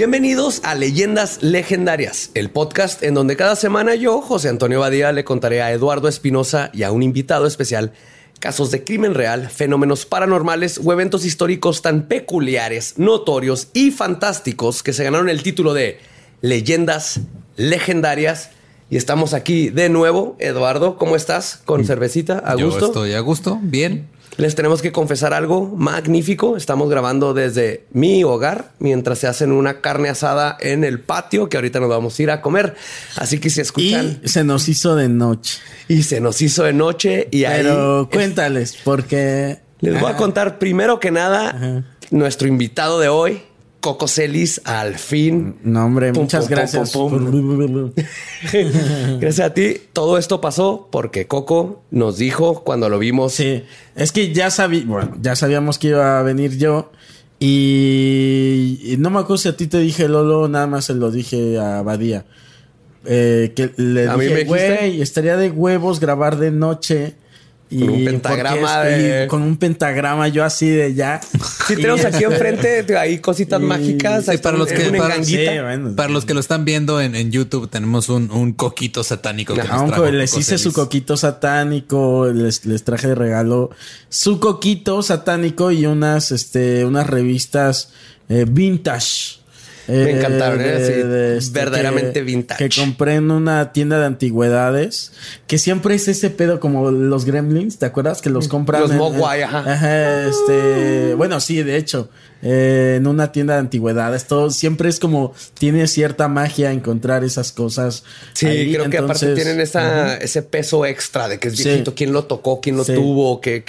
Bienvenidos a Leyendas Legendarias, el podcast en donde cada semana yo, José Antonio Badía, le contaré a Eduardo Espinosa y a un invitado especial casos de crimen real, fenómenos paranormales o eventos históricos tan peculiares, notorios y fantásticos que se ganaron el título de Leyendas Legendarias. Y estamos aquí de nuevo. Eduardo, ¿cómo estás? ¿Con cervecita? ¿A gusto? Yo estoy a gusto, bien. Les tenemos que confesar algo magnífico. Estamos grabando desde mi hogar mientras se hacen una carne asada en el patio que ahorita nos vamos a ir a comer. Así que si escuchan. Y se nos hizo de noche. Y se nos hizo de noche y Pero cuéntales, porque. Les voy a contar primero que nada nuestro invitado de hoy. Coco Celis, al fin. No, hombre, muchas gracias. gracias a ti. Todo esto pasó porque Coco nos dijo cuando lo vimos. Sí, es que ya, sabí, bueno, ya sabíamos que iba a venir yo. Y, no me acuerdo si a ti te dije Lolo, nada más se lo dije a Badía. Eh, que le dije, güey, estaría de huevos grabar de noche con un pentagrama de... con un pentagrama yo así de ya. Sí, tenemos aquí enfrente hay cositas mágicas. para los que para, los que lo están viendo en, YouTube tenemos un, coquito satánico. Que les hice su coquito satánico, les, les, traje de regalo su coquito satánico y unas este unas revistas eh, vintage. Me encantaron, ¿eh? este, verdaderamente vintage. Que compré en una tienda de antigüedades. Que siempre es ese pedo como los gremlins, ¿te acuerdas? Que los compran. Los Mogwai, ajá. ajá. Este. Bueno, sí, de hecho. Eh, en una tienda de antigüedades. Todo siempre es como. Tiene cierta magia encontrar esas cosas. Sí, creo que aparte tienen esa, ese peso extra de que es viejito. ¿Quién lo tocó? ¿Quién lo tuvo? ¿Qué,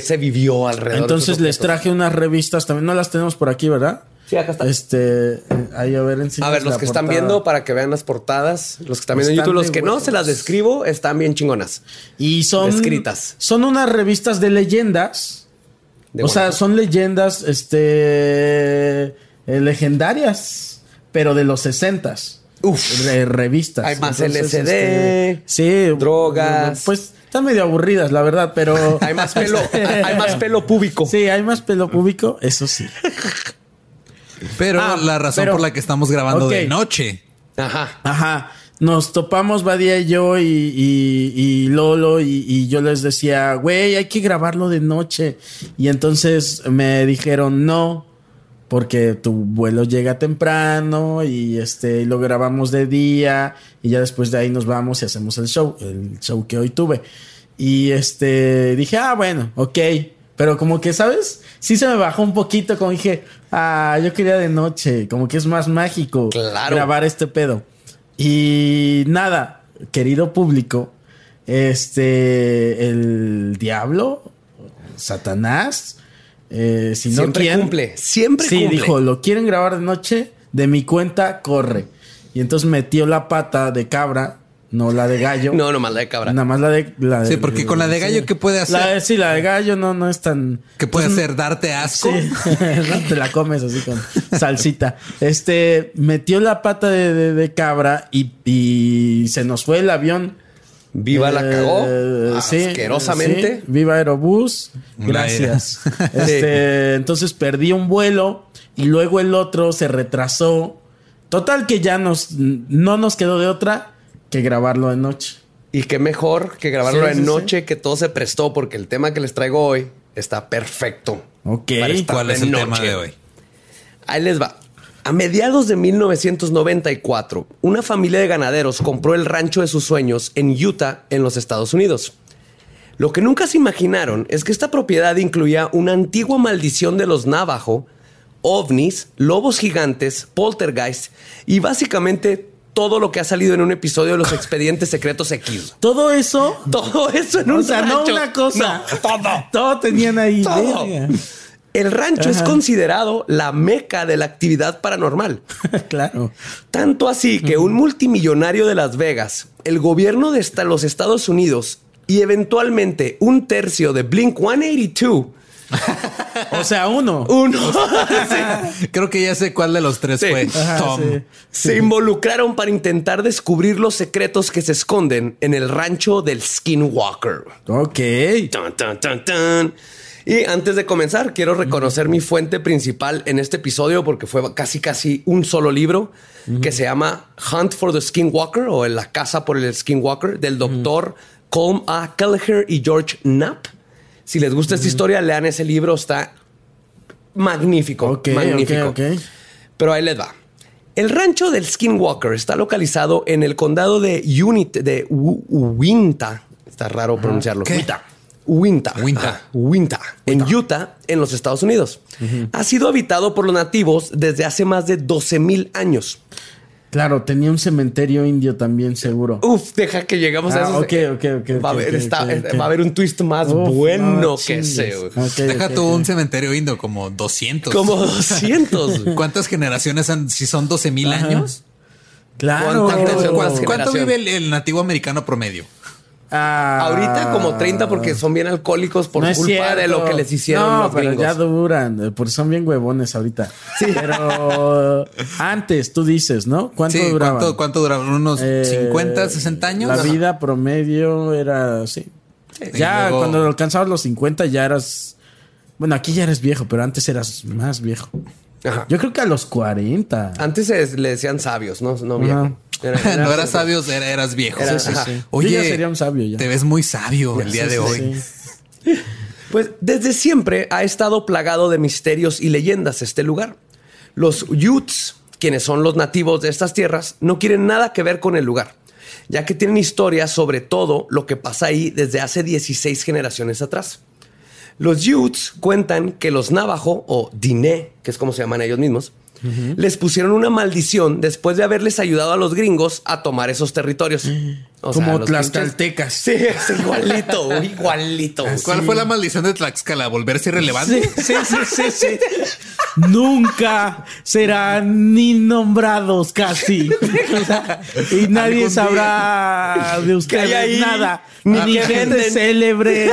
se vivió alrededor? Entonces les traje unas revistas. También no las tenemos por aquí, ¿verdad? Sí, acá está. Este, ahí a ver, A ver, los que están viendo para que vean las portadas, los que están viendo en YouTube, los que no se las describo, están bien chingonas. Y son escritas. Son unas revistas de leyendas. o sea, son leyendas este eh, legendarias, pero de los sesentas. Uf. revistas. Hay más LCD. Este, sí. Drogas. Pues están medio aburridas, la verdad, pero. hay más pelo. hay más pelo público. Sí, hay más pelo público, eso sí. Pero ah, la razón por la que estamos grabando de noche. Ajá. Ajá. Nos topamos Badía y yo y, Lolo y, yo les decía, güey, hay que grabarlo de noche. Y entonces me dijeron, no, porque tu vuelo llega temprano y este lo grabamos de día y ya después de ahí nos vamos y hacemos el show, el show que hoy tuve. Y este dije, ah, bueno, ok. Pero como que, ¿sabes? Sí se me bajó un poquito, como dije, ah, yo quería de noche, como que es más mágico grabar este pedo. Y nada, querido público, este, el diablo, Satanás, eh, si siempre no cumple, siempre sí, dijo, lo quieren grabar de noche, de mi cuenta corre. Y entonces metió la pata de cabra no la de gallo. No, nomás la de cabra. Nada más la de, la Sí, porque con la de gallo, ¿qué puede hacer? sí, la de gallo no, no es tan. ¿Qué puede pues, hacer? ¿Darte asco? Sí. te la comes así con salsita. Este metió la pata de, cabra y, se nos fue el avión. Viva la cagó. Eh, asquerosamente. Viva Aerobús. Gracias. este, entonces perdí un vuelo y luego el otro se retrasó. Total que ya nos no nos quedó de otra que grabarlo de noche. Y qué mejor que grabarlo de noche, que todo se prestó, porque el tema que les traigo hoy está perfecto. Ok. ¿Cuál es el tema de hoy? Ahí les va. A mediados de 1994, una familia de ganaderos compró el rancho de sus sueños en Utah, en los Estados Unidos. Lo que nunca se imaginaron es que esta propiedad incluía una antigua maldición de los Navajo, ovnis, lobos gigantes, poltergeist y básicamente todo lo que ha salido en un episodio de los expedientes secretos X. Todo eso. Todo eso en un sea, no una cosa. todo. Todo tenían ahí. El rancho es considerado la meca de la actividad paranormal. claro. Tanto así que un multimillonario de Las Vegas, el gobierno de los Estados Unidos y eventualmente un tercio de Blink 182 o sea, uno. Uno. Creo que ya sé cuál de los tres fue. Tom. Se involucraron para intentar descubrir los secretos que se esconden en el rancho del Skinwalker. Ok. Y antes de comenzar, quiero reconocer mi fuente principal en este episodio porque fue casi casi un solo libro que se llama Hunt for the Skinwalker o La caza por el Skinwalker del doctor Colm A. Kelleher y George Knapp. Si les gusta esta historia, lean ese libro, está magnífico. magnífico. Pero ahí les va. El rancho del Skinwalker está localizado en el condado de Unit de Uinta. Está raro pronunciarlo. Uinta. Uinta. Uinta. En Utah, en los Estados Unidos. Ha sido habitado por los nativos desde hace más de 12 mil años. Claro, tenía un cementerio indio también, seguro. Uf, deja que llegamos a ah, eso. Ok, ok, ok. Va, a, haber, un twist más bueno que ese. deja tú un cementerio indio, como 200. Como 200. ¿Cuántas generaciones han, si son 12 mil años? Claro. ¿Cuánto, vive el nativo americano promedio? Ah. Ahorita como 30 porque son bien alcohólicos por culpa de lo que les hicieron no, pero ya duran, porque son bien huevones ahorita. Sí. Pero antes tú dices, ¿no? ¿Cuánto duraban? ¿cuánto, duraban? ¿Unos 50, eh, 60 años? La vida promedio era, sí. Ya cuando alcanzabas los 50 ya eras... Bueno, aquí ya eres viejo, pero antes eras más viejo. Yo creo que a los 40. Antes le decían sabios, no, no viejo. no eras sabio, eras viejo. Oye, sería un sabio ya. Te ves muy sabio el día de hoy. Pues desde siempre ha estado plagado de misterios y leyendas este lugar. Los Utes, quienes son los nativos de estas tierras, no quieren nada que ver con el lugar, ya que tienen historias sobre todo lo que pasa ahí desde hace 16 generaciones atrás. Los Utes cuentan que los Navajo o Diné, que es como se llaman ellos mismos, les pusieron una maldición después de haberles ayudado a los gringos a tomar esos territorios. Como tlaxcaltecas. Sí, es igualito, igualito. ¿Cuál fue la maldición de Tlaxcala? ¿Volverse irrelevante? Sí, sí, sí, sí. Nunca serán ni nombrados casi. y nadie sabrá de ustedes nada. Ni, gente célebre.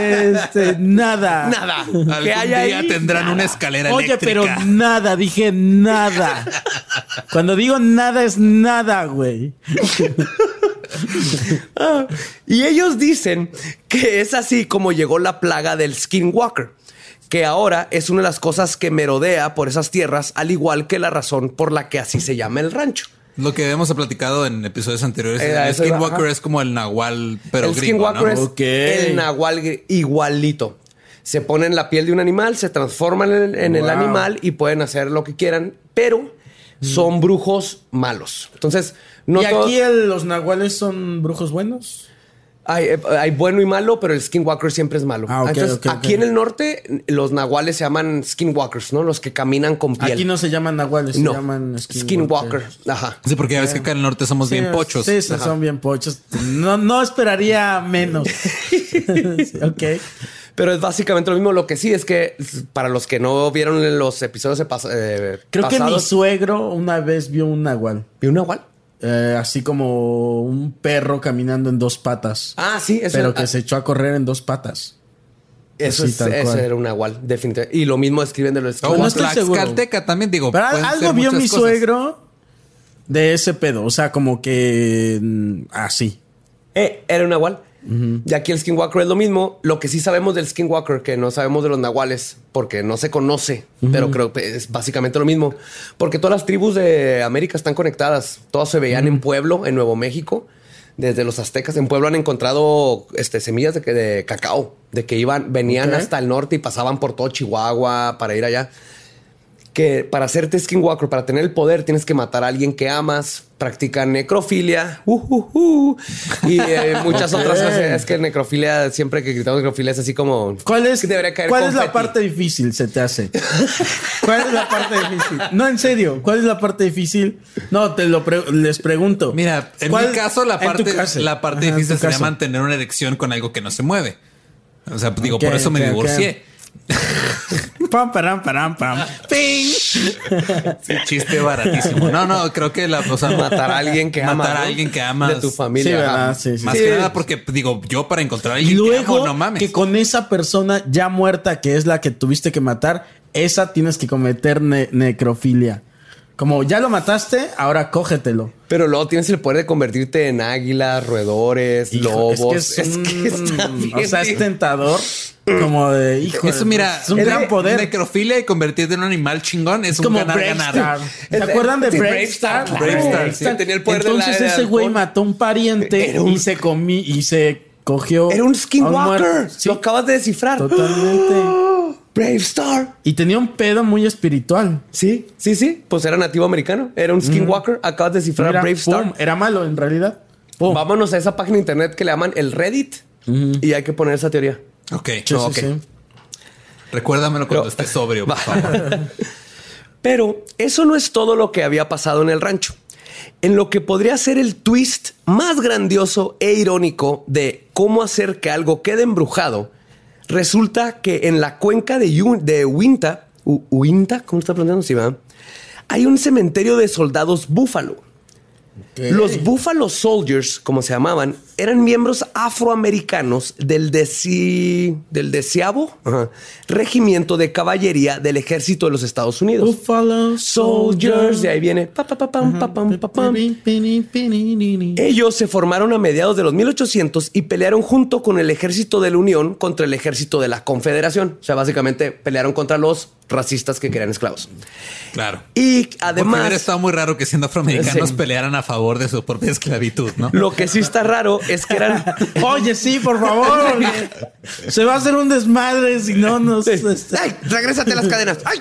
este, nada. Nada. Que haya día tendrán una escalera Oye, pero nada, dije nada. Cuando digo nada es nada, güey. y ellos dicen que es así como llegó la plaga del skinwalker, que ahora es una de las cosas que merodea por esas tierras, al igual que la razón por la que así se llama el rancho. Lo que habíamos platicado en episodios anteriores. Eh, el Skinwalker es como el nahual, pero el Skinwalker es el nahual igualito. Se ponen la piel de un animal, se transforman en, el animal y pueden hacer lo que quieran, pero son brujos malos. Entonces, no ¿Y aquí los nahuales son brujos buenos? Eh, hay, bueno y malo, pero el skinwalker siempre es malo. Ah, Entonces, aquí en el norte, los nahuales se llaman skinwalkers, ¿no? Los que caminan con piel. Aquí no se llaman nahuales, se llaman skinwalker. Ajá. Sí, porque ya ves que acá en el norte somos bien pochos. Sí, son bien pochos. No, no esperaría menos. ok. Pero es básicamente lo mismo. Lo que sí es que para los que no vieron los episodios de eh, Creo que mi suegro una vez vio un nahual. ¿Vio un nahual? Eh, así como un perro caminando en dos patas. Ah, sí, eso Pero que se echó a correr en dos patas. Eso, es, eso era un nahual, definitivamente. Y lo mismo escriben de los oh, no estoy Calteca también, digo. Pero algo vio mi suegro de ese pedo. O sea, como que mm, así. Eh, era un nahual. Y aquí el Skinwalker es lo mismo. Lo que sí sabemos del Skinwalker, que no sabemos de los nahuales, porque no se conoce, pero creo que es básicamente lo mismo. Porque todas las tribus de América están conectadas. Todas se veían en Pueblo, en Nuevo México. Desde los aztecas en Pueblo han encontrado este, semillas de, de cacao, de que iban, venían hasta el norte y pasaban por todo Chihuahua para ir allá que para hacerte skinwalker, para tener el poder, tienes que matar a alguien que amas, practican necrofilia uh, uh, uh, y eh, muchas otras cosas. Es que necrofilia, siempre que gritamos necrofilia, es así como. ¿Cuál es, ¿cuál es la parte difícil? Se te hace. ¿Cuál es la parte difícil? No, en serio, ¿cuál es la parte difícil? No, te lo les pregunto. Mira, en mi caso, la parte, la parte difícil sería mantener una erección con algo que no se mueve. O sea, digo, por eso me divorcié. pam, param, param, pam. ¡Ping! chiste baratísimo. No, no, creo que la cosa matar a alguien que ama. Matar a alguien que ama. De tu familia. Sí, Más que nada porque, digo, yo para encontrar a alguien luego, que no mames. que con esa persona ya muerta, que es la que tuviste que matar, esa tienes que cometer necrofilia. Como ya lo mataste, ahora cógetelo. Pero luego tienes el poder de convertirte en águilas, roedores, lobos. Es que es, O sea, es tentador. Como de hijo. Eso, mira, es un gran poder. Necrofilia y convertirte en un animal chingón es, un ganar, ganar. ¿Se acuerdan de Brave Star? Brave Star, tenía el poder Entonces ese güey mató a un pariente y se comí y se cogió. Era un skinwalker. Lo acabas de descifrar. Totalmente. Brave Star. Y tenía un pedo muy espiritual. Sí, sí, sí. Pues era nativo americano. Era un skinwalker. Acabas de descifrar Brave Star. Era malo en realidad. Vámonos a esa página de internet que le llaman el Reddit. Y hay que poner esa teoría. Ok, Recuérdamelo cuando esté sobrio, por favor. Pero eso no es todo lo que había pasado en el rancho. En lo que podría ser el twist más grandioso e irónico de cómo hacer que algo quede embrujado, resulta que en la cuenca de, de Uinta, Uinta, ¿cómo está pronunciando? Hay un cementerio de soldados búfalo los Buffalo Soldiers, como se llamaban, eran miembros afroamericanos del, deci... del deseavo regimiento de caballería del ejército de los Estados Unidos. Buffalo Soldiers. Y ahí viene. Ellos se formaron a mediados de los 1800 y pelearon junto con el ejército de la Unión contra el ejército de la Confederación. O sea, básicamente pelearon contra los racistas que querían esclavos. Claro. Y además. Porque estaba muy raro que siendo afroamericanos pelearan a favor de su propia esclavitud, ¿no? Lo que sí está raro es que eran. Oye, sí, por favor. Se va a hacer un desmadre si no nos. ¡Ay! Regrésate las cadenas. ¡Ay!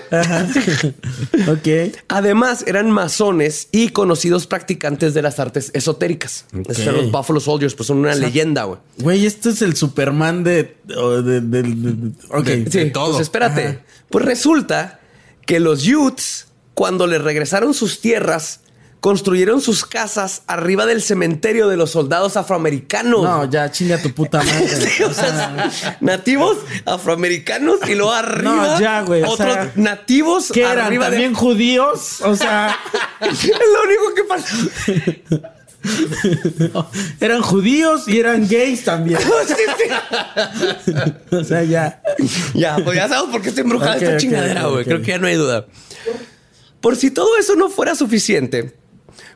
ok. Además, eran masones y conocidos practicantes de las artes esotéricas. los Buffalo Soldiers, pues son una leyenda, güey. Güey, este es el Superman de. ok. sí, todo. Pues espérate. Pues resulta que los Utes, cuando les regresaron sus tierras, construyeron sus casas arriba del cementerio de los soldados afroamericanos. No, ya chinga tu puta madre. o sea, nativos afroamericanos y luego arriba. No, ya, güey. Otros nativos que eran también judíos. O sea, es lo único que pasó. eran judíos y eran gays también. o sea, ya. Ya, pues ya sabemos por qué está embrujada esta chingadera, güey. Creo que ya no hay duda. Por si todo eso no fuera suficiente,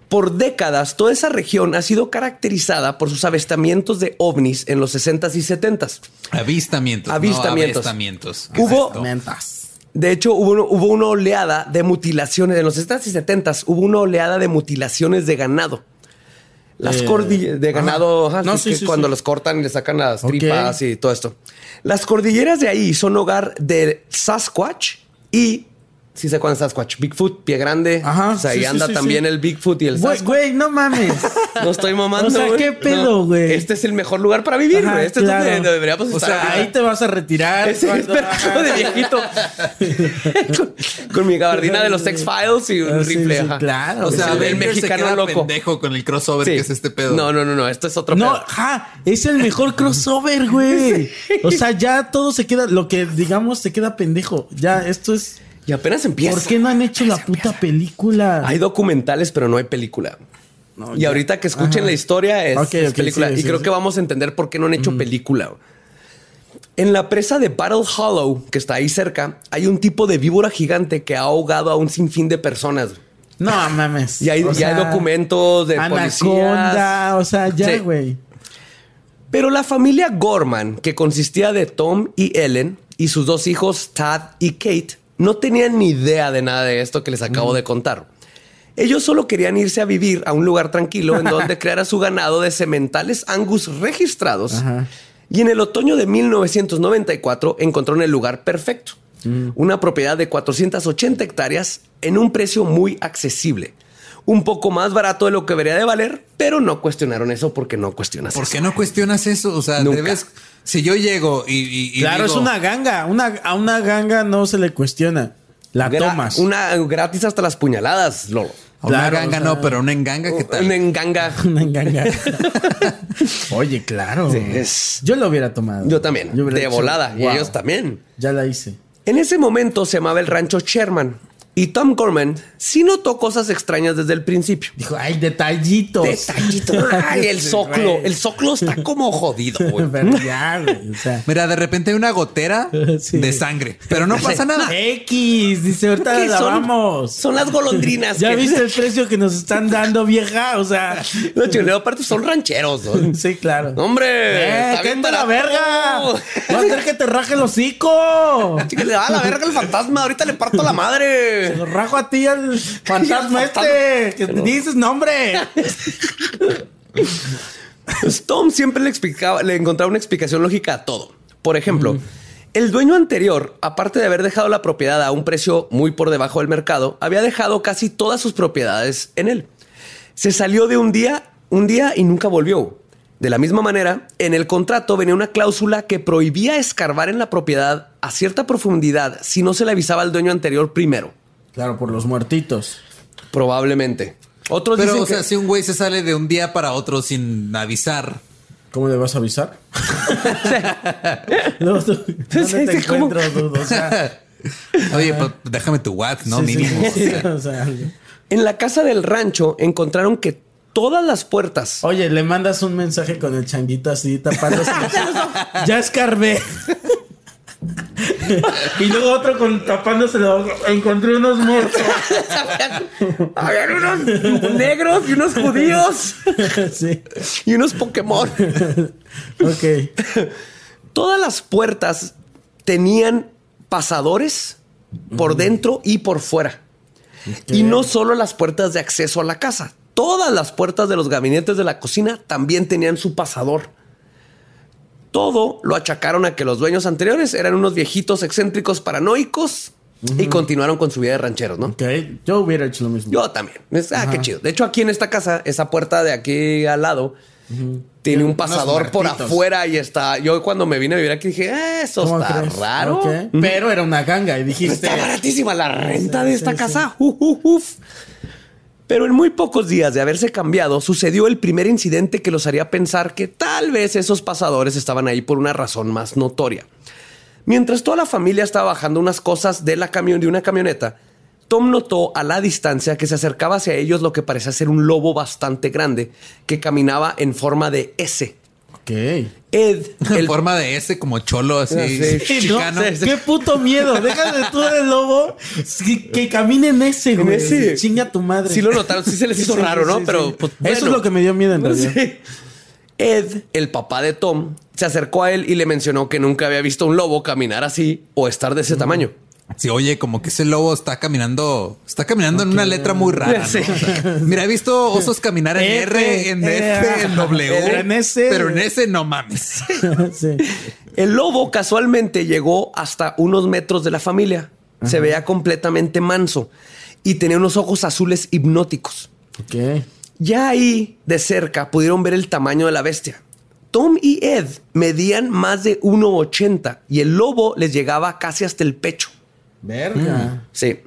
por décadas toda esa región ha sido caracterizada por sus avistamientos de ovnis en los 60s y 70s. Avistamientos. Avistamientos. avistamientos. Hubo. De hecho, hubo, hubo, una oleada de mutilaciones. En los 60s y 70s hubo una oleada de mutilaciones de ganado. Las eh, cordilleras de ganado, cuando los cortan y le sacan las tripas y todo esto. Las cordilleras de ahí son hogar de Sasquatch y Sí sé cuál es Sasquatch. Bigfoot, pie grande. Ajá. O sea, ahí anda también el Bigfoot y el Sasquatch. Güey, no mames. no estoy mamando, O sea, ¿qué pedo, güey? este es el mejor lugar para vivir, güey. Este es donde deberíamos estar. O sea, ahí te vas a retirar. Ese es de viejito. con, mi gabardina de los X-Files y un ah, rifle. Ajá. claro. O sea, el mexicano loco. pendejo con el crossover que es este pedo. No, no, no, no. Esto es otro no, pedo. No, es el mejor crossover, güey. O sea, ya todo se queda, lo que digamos se queda pendejo. Ya, esto es... Y apenas empieza. ¿Por qué no han hecho la puta película? Hay documentales, pero no hay película. y ahorita que escuchen la historia es, película. y creo que vamos a entender por qué no han hecho película. En la presa de Battle Hollow, que está ahí cerca, hay un tipo de víbora gigante que ha ahogado a un sinfín de personas. No mames. Y hay, hay documentos de anaconda, O sea, ya, güey. Pero la familia Gorman, que consistía de Tom y Ellen y sus dos hijos, Tad y Kate, no tenían ni idea de nada de esto que les acabo de contar. Ellos solo querían irse a vivir a un lugar tranquilo en donde creara su ganado de sementales angus registrados. Y en el otoño de 1994 encontraron el lugar perfecto. Mm. Una propiedad de 480 hectáreas en un precio muy accesible un poco más barato de lo que debería de valer, pero no cuestionaron eso porque no cuestionas ¿Por qué no cuestionas eso? O sea, debes. Si yo llego y. claro, es una ganga. Una, a una ganga no se le cuestiona. La tomas. Una gratis hasta las puñaladas, Lolo. una ganga no, pero una enganga, ¿qué tal? Una enganga. una enganga. Oye, claro. Yo lo hubiera tomado. Yo también. de volada. Y ellos también. Ya la hice. En ese momento se llamaba el rancho Sherman Y Tom Gorman sí notó cosas extrañas desde el principio. Dijo, ay, detallitos. Detallitos. Ay, el soclo. El soclo está como jodido, güey. Mira, de repente hay una gotera de sangre, pero no pasa nada. X, dice, ahorita la vamos. Son las golondrinas. ¿Ya viste el precio que nos están dando, vieja? O sea... Los chilenos aparte son rancheros. ¿no? Sí, claro. ¡Hombre! ¡Eh, qué la verga! Va a hacer que te raje el hocico. Le da la verga el fantasma. Ahorita le parto la madre. Se lo rajo a ti al fantasma este. Que dices nombre. Pues Tom siempre le explicaba, le encontraba una explicación lógica a todo. Por ejemplo, el dueño anterior, aparte de haber dejado la propiedad a un precio muy por debajo del mercado, había dejado casi todas sus propiedades en él. Se salió de un día, un día y nunca volvió. De la misma manera, en el contrato venía una cláusula que prohibía escarbar en la propiedad a cierta profundidad si no se le avisaba al dueño anterior primero. Claro, por los muertitos. Probablemente. Otros Pero, o sea, si un güey se sale de un día para otro sin avisar. ¿Cómo le vas a avisar? no, ¿dónde te encuentro, dudo? O sea, Oye, pues déjame tu WhatsApp, ¿no? Mínimo. o sea. En la casa del rancho encontraron que todas las puertas. Oye, le mandas un mensaje con el changuito así tapándose. ya escarbé. y luego otro con tapándose Encontré unos muertos. Habían unos negros y unos judíos. sí. Y unos Pokémon. ok. Todas las puertas tenían pasadores por dentro y por fuera. Y no solo las puertas de acceso a la casa. Todas las puertas de los gabinetes de la cocina también tenían su pasador. Todo lo achacaron a que los dueños anteriores eran unos viejitos excéntricos paranoicos y continuaron con su vida de rancheros, ¿no? Ok, yo hubiera hecho lo mismo. Yo también. ah, qué chido. De hecho, aquí en esta casa, esa puerta de aquí al lado, tiene un pasador por afuera y está. Yo cuando me vine a vivir aquí dije, eh, eso está raro. Pero era una ganga y dijiste. Está baratísima la renta de esta casa. Pero en muy pocos días de haberse cambiado, sucedió el primer incidente que los haría pensar que tal vez esos pasadores estaban ahí por una razón más notoria. Mientras toda la familia estaba bajando unas cosas de, la camión, de una camioneta, Tom notó a la distancia que se acercaba hacia ellos lo que parecía ser un lobo bastante grande que caminaba en forma de S. Ok. Ed. En forma de S como cholo así. chicano. Qué puto miedo. Déjame tú del lobo que, camine en ese, güey. Chinga tu madre. Sí lo notaron. Sí se les hizo raro, ¿no? Pero pues, Eso es lo que me dio miedo en realidad. Ed, el papá de Tom, se acercó a él y le mencionó que nunca había visto un lobo caminar así o estar de ese tamaño. Sí, oye, como que ese lobo está caminando, está caminando en una letra muy rara. Mira, he visto osos caminar en R, en F, en W, en S, pero en S no mames. El lobo casualmente llegó hasta unos metros de la familia. Se veía completamente manso y tenía unos ojos azules hipnóticos. Ok. Ya ahí de cerca pudieron ver el tamaño de la bestia. Tom y Ed medían más de 1,80 y el lobo les llegaba casi hasta el pecho. Verga. Sí.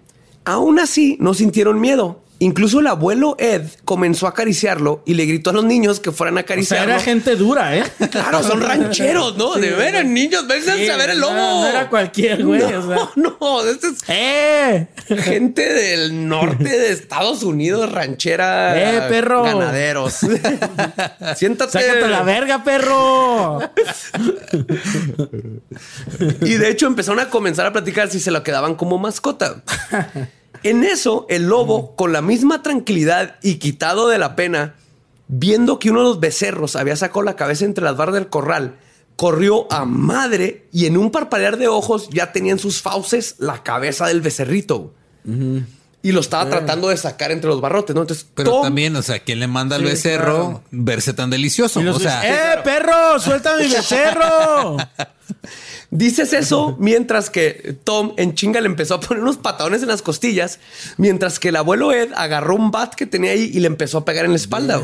Aún así, no sintieron miedo. Incluso el abuelo Ed comenzó a acariciarlo y le gritó a los niños que fueran a acariciarlo. era gente dura, ¿eh? Claro, son rancheros, ¿no? de veras, niños, vénganse a ver el lobo. No, era cualquier güey. No, no, este es ¡Eh! gente del norte de Estados Unidos, ranchera. ¡Eh, perro! Ganaderos. Siéntate. Sácate la verga, perro. y de hecho empezaron a comenzar a platicar si se lo quedaban como mascota. En eso, el lobo, con la misma tranquilidad y quitado de la pena, viendo que uno de los becerros había sacado la cabeza entre las barras del corral, corrió a madre y en un parpadear de ojos ya tenía en sus fauces la cabeza del becerrito. Y lo estaba tratando de sacar entre los barrotes, ¿no? Entonces, pero también, o sea, ¿quién le manda al becerro verse tan delicioso? O sea, ¡eh, perro! ¡Suelta mi becerro! Dices eso mientras que Tom en chinga le empezó a poner unos patadones en las costillas, mientras que el abuelo Ed agarró un bat que tenía ahí y le empezó a pegar en la espalda.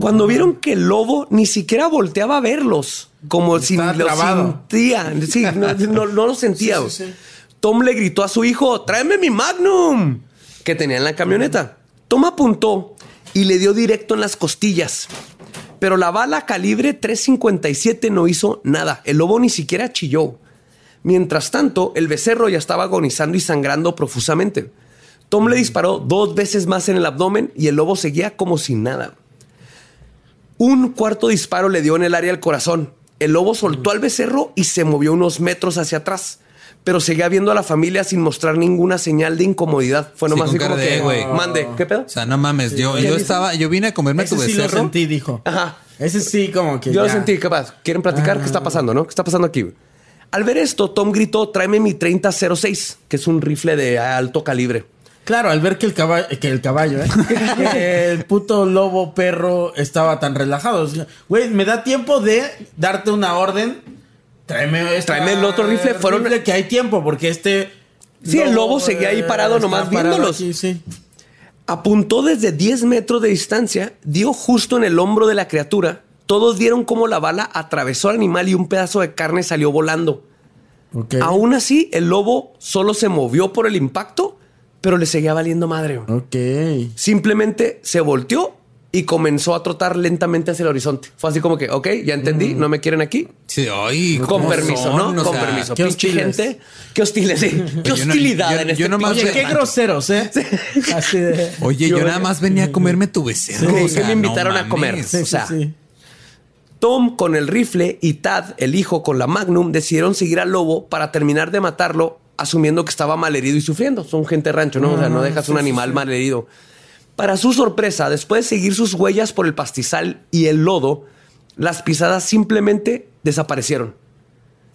Cuando vieron que el lobo ni siquiera volteaba a verlos, como si lo sentía, sí, no, lo sentía. Tom le gritó a su hijo, tráeme mi Magnum, que tenía en la camioneta. Tom apuntó y le dio directo en las costillas pero la bala calibre 357 no hizo nada. El lobo ni siquiera chilló. Mientras tanto, el becerro ya estaba agonizando y sangrando profusamente. Tom le disparó dos veces más en el abdomen y el lobo seguía como sin nada. Un cuarto disparo le dio en el área del corazón. El lobo soltó al becerro y se movió unos metros hacia atrás pero seguía viendo a la familia sin mostrar ninguna señal de incomodidad. Fue nomás Sí, así como de, que, güey. mande, ¿qué pedo? O sea, no mames, yo, yo estaba, yo vine a comerme Ese tu sí lo becerro. sentí, dijo. Ajá. Ese sí, como que. Yo lo ya. sentí, capaz. ¿Quieren platicar? ¿Qué está pasando, no? ¿Qué está pasando aquí? Al ver esto, Tom gritó, tráeme mi 3006, que es un rifle de alto calibre. Claro, al ver que el caballo, que el caballo, ¿eh? que el puto lobo perro estaba tan relajado. O sea, Güey, me da tiempo de darte una orden. Tráeme, esta- Tráeme el otro rifle. Fueron- que hay tiempo, porque este. Sí, el lobo seguía ahí parado está nomás parado viéndolos. aquí, sí. Apuntó desde 10 metros de distancia, dio justo en el hombro de la criatura. Todos vieron cómo la bala atravesó al animal y un pedazo de carne salió volando. Ok. Aún así, el lobo solo se movió por el impacto, pero le seguía valiendo madre. Ok. Simplemente se volteó y comenzó a trotar lentamente hacia el horizonte. Fue así como que, ok, ya entendí, no me quieren aquí. Sí, ay, Con ¿cómo permiso, son? ¿no? O Con sea, permiso. qué Pinche gente. Qué hostiles, sí. Qué Yo no- hostilidad yo- en yo este nomás pinche Oye, qué groseros, ¿eh? Así de. Oye, yo, nada más venía a comerme tu becerro. Sí, o que sea, me invitaron no a comer. o sea. Tom con el rifle y Tad, el hijo, con la Magnum, decidieron seguir al lobo para terminar de matarlo, asumiendo que estaba malherido y sufriendo. Son gente rancho, ¿no? O sea, no dejas un animal malherido. Para su sorpresa, después de seguir sus huellas por el pastizal y el lodo, las pisadas simplemente desaparecieron.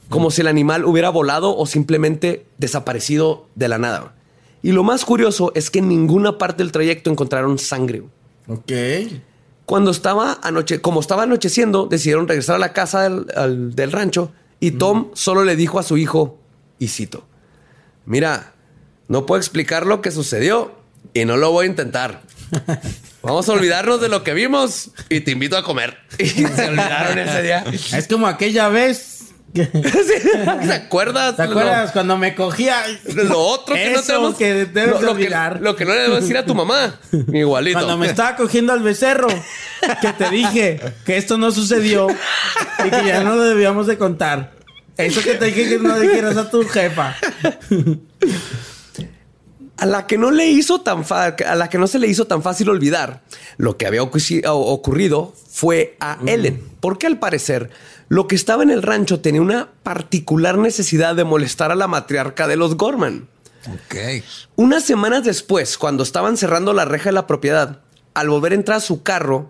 Como si el animal hubiera volado o simplemente desaparecido de la nada. Y lo más curioso es que en ninguna parte del trayecto encontraron sangre. Ok. Cuando estaba anoche, como estaba anocheciendo, decidieron regresar a la casa del, al- del rancho y Tom solo le dijo a su hijo, y cito, mira, no puedo explicar lo que sucedió y no lo voy a intentar. Vamos a olvidarnos de lo que vimos y te invito a comer. Y se olvidaron ese día. Es como aquella vez. que- ¿Te acuerdas? ¿Te acuerdas cuando me cogía? Lo, otro que no tenemos que debes lo, lo que, olvidar. lo que no le debo decir a tu mamá. Igualito. Cuando me estaba cogiendo al becerro, que te dije que esto no sucedió y que ya no lo debíamos de contar. Eso que te dije que no dijeras a tu jefa. A la que no le hizo tan fa- a la que no se le hizo tan fácil olvidar lo que había ocurrido fue a Ellen, porque al parecer lo que estaba en el rancho tenía una particular necesidad de molestar a la matriarca de los Gorman. Ok. Unas semanas después, cuando estaban cerrando la reja de la propiedad, al volver a entrar a su carro,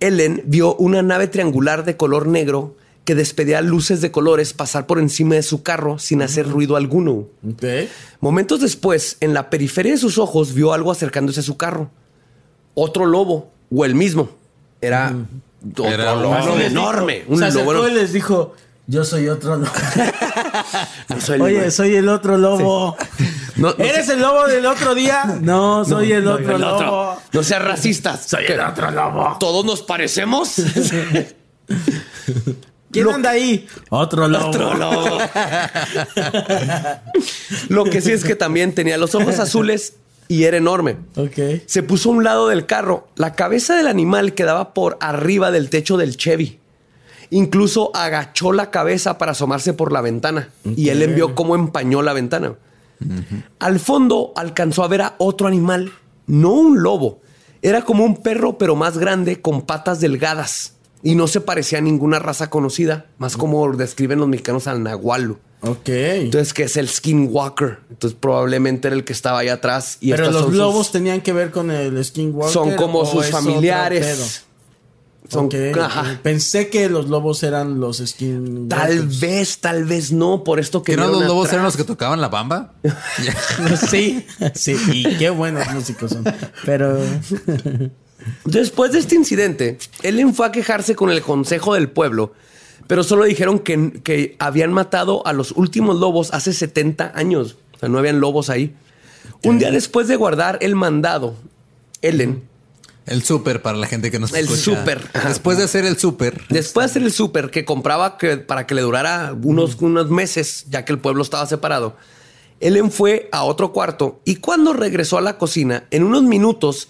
Ellen vio una nave triangular de color negro que despedía luces de colores pasar por encima de su carro sin hacer ruido alguno. Momentos después, en la periferia de sus ojos, vio algo acercándose a su carro. Otro lobo, o el mismo. Era otro Era un lobo lobo. enorme. Un se lobo y les dijo: Yo soy otro lobo. No soy el Oye, lobo. soy el otro lobo. No, no ¿Eres el lobo del otro día? No, soy el no, otro el lobo. otro. No seas racistas. Soy el otro lobo. ¿Todos nos parecemos? ¿Quién Lo- anda ahí? Otro lobo. Otro lobo. Lo que sí es que también tenía los ojos azules y era enorme. Ok. Se puso a un lado del carro. La cabeza del animal quedaba por arriba del techo del Chevy. Incluso agachó la cabeza para asomarse por la ventana. Y él vio cómo empañó la ventana. Al fondo alcanzó a ver a otro animal, no un lobo. Era como un perro, pero más grande, con patas delgadas. Y no se parecía a ninguna raza conocida, más como describen los mexicanos al nahualo. Ok. Entonces, que es el skinwalker. Entonces, probablemente era el que estaba ahí atrás. Y Pero estas los son sus- lobos tenían que ver con el skinwalker. son como ¿o sus familiares. Son, pedo? Ok, ajá. Pensé que los lobos eran los skinwalkers. Tal vez, tal vez no, por esto que ¿Que no los lobos atrás. eran los que tocaban la bamba? Sí, sí. Y qué buenos músicos son. Pero. Después de este incidente, Ellen fue a quejarse con el consejo del pueblo, pero solo dijeron que, que habían matado a los últimos lobos hace 70 años. O sea, no habían lobos ahí. Un día después de guardar el mandado, Ellen, El súper para la gente que nos El escucha. súper. Después de hacer el súper. después de hacer el súper que compraba que, para que le durara unos, unos meses, ya que el pueblo estaba separado, Ellen fue a otro cuarto y cuando regresó a la cocina, en unos minutos,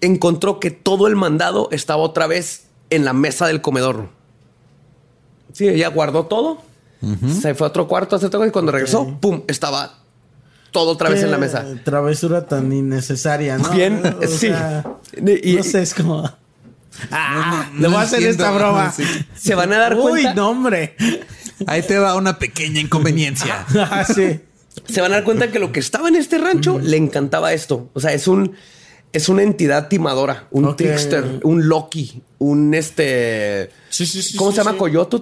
encontró que todo el mandado estaba otra vez en la mesa del comedor. Sí, ella guardó todo, se fue a otro cuarto a hacer todo y cuando regresó, pum, estaba todo otra vez en la mesa. Travesura tan innecesaria, ¿no? Bien, O sí. sea, Y- no sé, es como. Ah, le voy no a hacer esta broma. Sí. Se van a dar Uy, cuenta. no, hombre. Ahí te va una pequeña inconveniencia. Ah, sí. Se van a dar cuenta que lo que estaba en este rancho le encantaba esto. O sea, es un es una entidad timadora, un trickster, un Loki, un este. Sí, sí, sí, ¿Cómo se llama? sí. ¿Coyote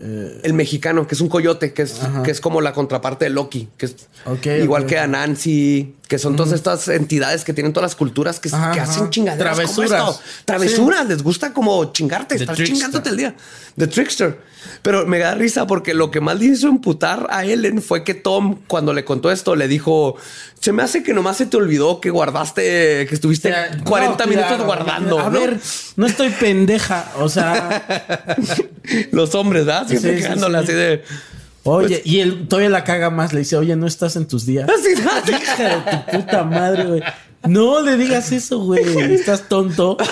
el mexicano, que es un coyote, que es, que es como la contraparte de Loki, que es igual ok, que. Anansi, que son todas estas entidades que tienen todas las culturas que, Ajá, que ajá. hacen chingaderas. como Travesuras. esto. Travesuras, les gusta como chingarte, The estar chingándote el día. The Trickster. Pero me da risa porque lo que más le hizo emputar a Ellen fue que Tom, cuando le contó esto, le dijo: Se me hace que nomás se te olvidó que guardaste, que estuviste O sea, 40 no, minutos claro. guardando. A ¿no? ver, no estoy pendeja. O sea, Los hombres, ¿verdad? Sí, sí, así de. oye, y él todavía la caga más. Le dice, oye, no estás en tus días. Así, así. Hija de tu puta madre, güey. No le digas eso, güey. Estás tonto.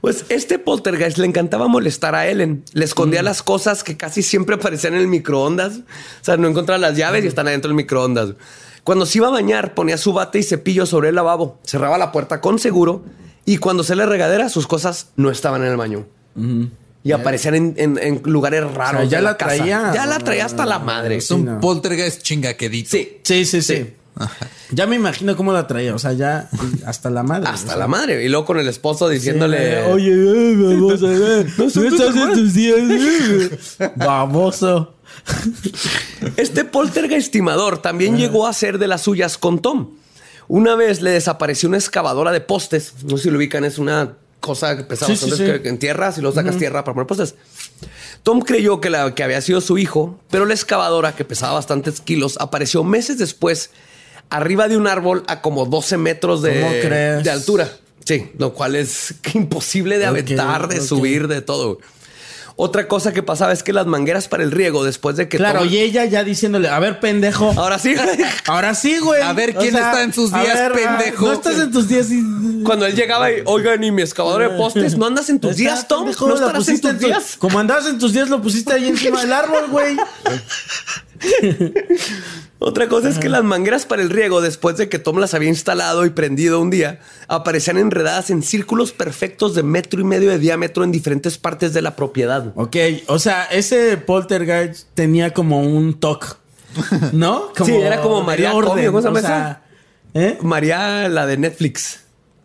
Pues este poltergeist le encantaba molestar a Ellen. Le Mm. escondía las cosas que casi siempre aparecían en el microondas. O sea, no encontraba las llaves y están adentro del microondas. Cuando se iba a bañar, ponía su bate y cepillo sobre el lavabo, cerraba la puerta con seguro y cuando se le regadera, sus cosas no estaban en el baño. Y aparecían en, en- en lugares raros. O sea, ya la casa. traía. Ya la traía hasta la madre. Es un no. poltergeist chingaquedito. Sí, Sí, sí, sí. Ya me imagino cómo la traía. O sea, ya hasta la madre. hasta o sea. la madre. Y luego con el esposo diciéndole. Sí, Oye, eh, vamos a ver. No estás en tus días. eh. Baboso. Este poltergeist timador también llegó a ser de las suyas con Tom. Una vez le desapareció una excavadora de postes. No sé si lo ubican, es una cosa que pesa Sí, bastante sí, sí. que en tierra, si lo sacas tierra para poner postes. Tom creyó que, la, que había sido su hijo, pero la excavadora, que pesaba bastantes kilos, apareció meses después arriba de un árbol a como 12 metros de, de altura. Sí, lo cual es imposible de aventar, de subir, de todo. Otra cosa que pasaba es que las mangueras para el riego, después de que Claro, y ella ya diciéndole, a ver, pendejo. Ahora sí. Ahora sí, güey. A ver, ¿quién está en sus días, ver, ah, pendejo? No estás en tus días. y- Cuando él llegaba y, oigan, y mi excavadora de postes, ¿no andas en tus Está, días, Tom? pendejo, ¿No estarás en tus tu- días? Como andabas en tus días, lo pusiste ahí encima del árbol, güey. Otra cosa es que las mangueras para el riego, después de que Tom las había instalado y prendido un día, aparecían enredadas en círculos perfectos de metro y medio de diámetro en diferentes partes de la propiedad. Ok, o sea, ese poltergeist tenía como un toque, ¿no? Sí, era como María Comio, ¿cómo se llama o sea, ¿eh? María, la de Netflix.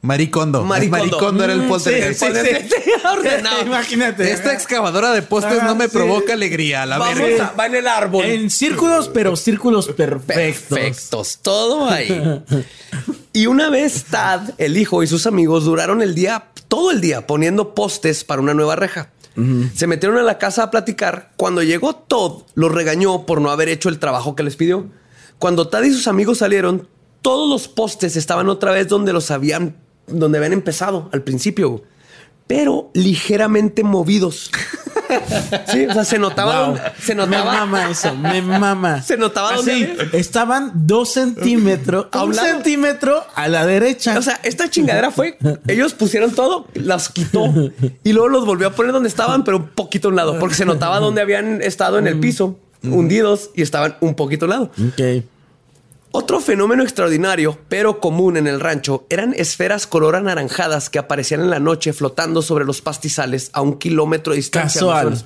Maricondo. Maricondo. Maricondo era el Mm, poltergeist. sí, sí, sí. Ordenado. Imagínate. Esta excavadora de postes Ah, no me sí. provoca alegría, la Vamos verga. a- va en el árbol. En círculos, pero círculos perfectos. Perfectos, todo ahí. Y una vez Tad, el hijo y sus amigos duraron el día, todo el día, poniendo postes para una nueva reja. Se metieron a la casa a platicar. Cuando llegó Todd, los regañó por no haber hecho el trabajo que les pidió. Cuando Tad y sus amigos salieron, todos los postes estaban otra vez donde los habían, donde habían empezado al principio, pero ligeramente movidos. Sí, o sea, se notaba, Wow. se Me notaba mama eso, me mama. Se notaba Así, dónde- estaban dos centímetros, A un lado. centímetro a la derecha. O sea, esta chingadera fue, ellos pusieron todo, las quitó y luego los volvió a poner donde estaban, pero un poquito a un lado, porque se notaba donde habían estado en el piso, hundidos y estaban un poquito a un lado. ok. Otro fenómeno extraordinario, pero común en el rancho, eran esferas color anaranjadas que aparecían en la noche flotando sobre los pastizales a un kilómetro de distancia. Casual.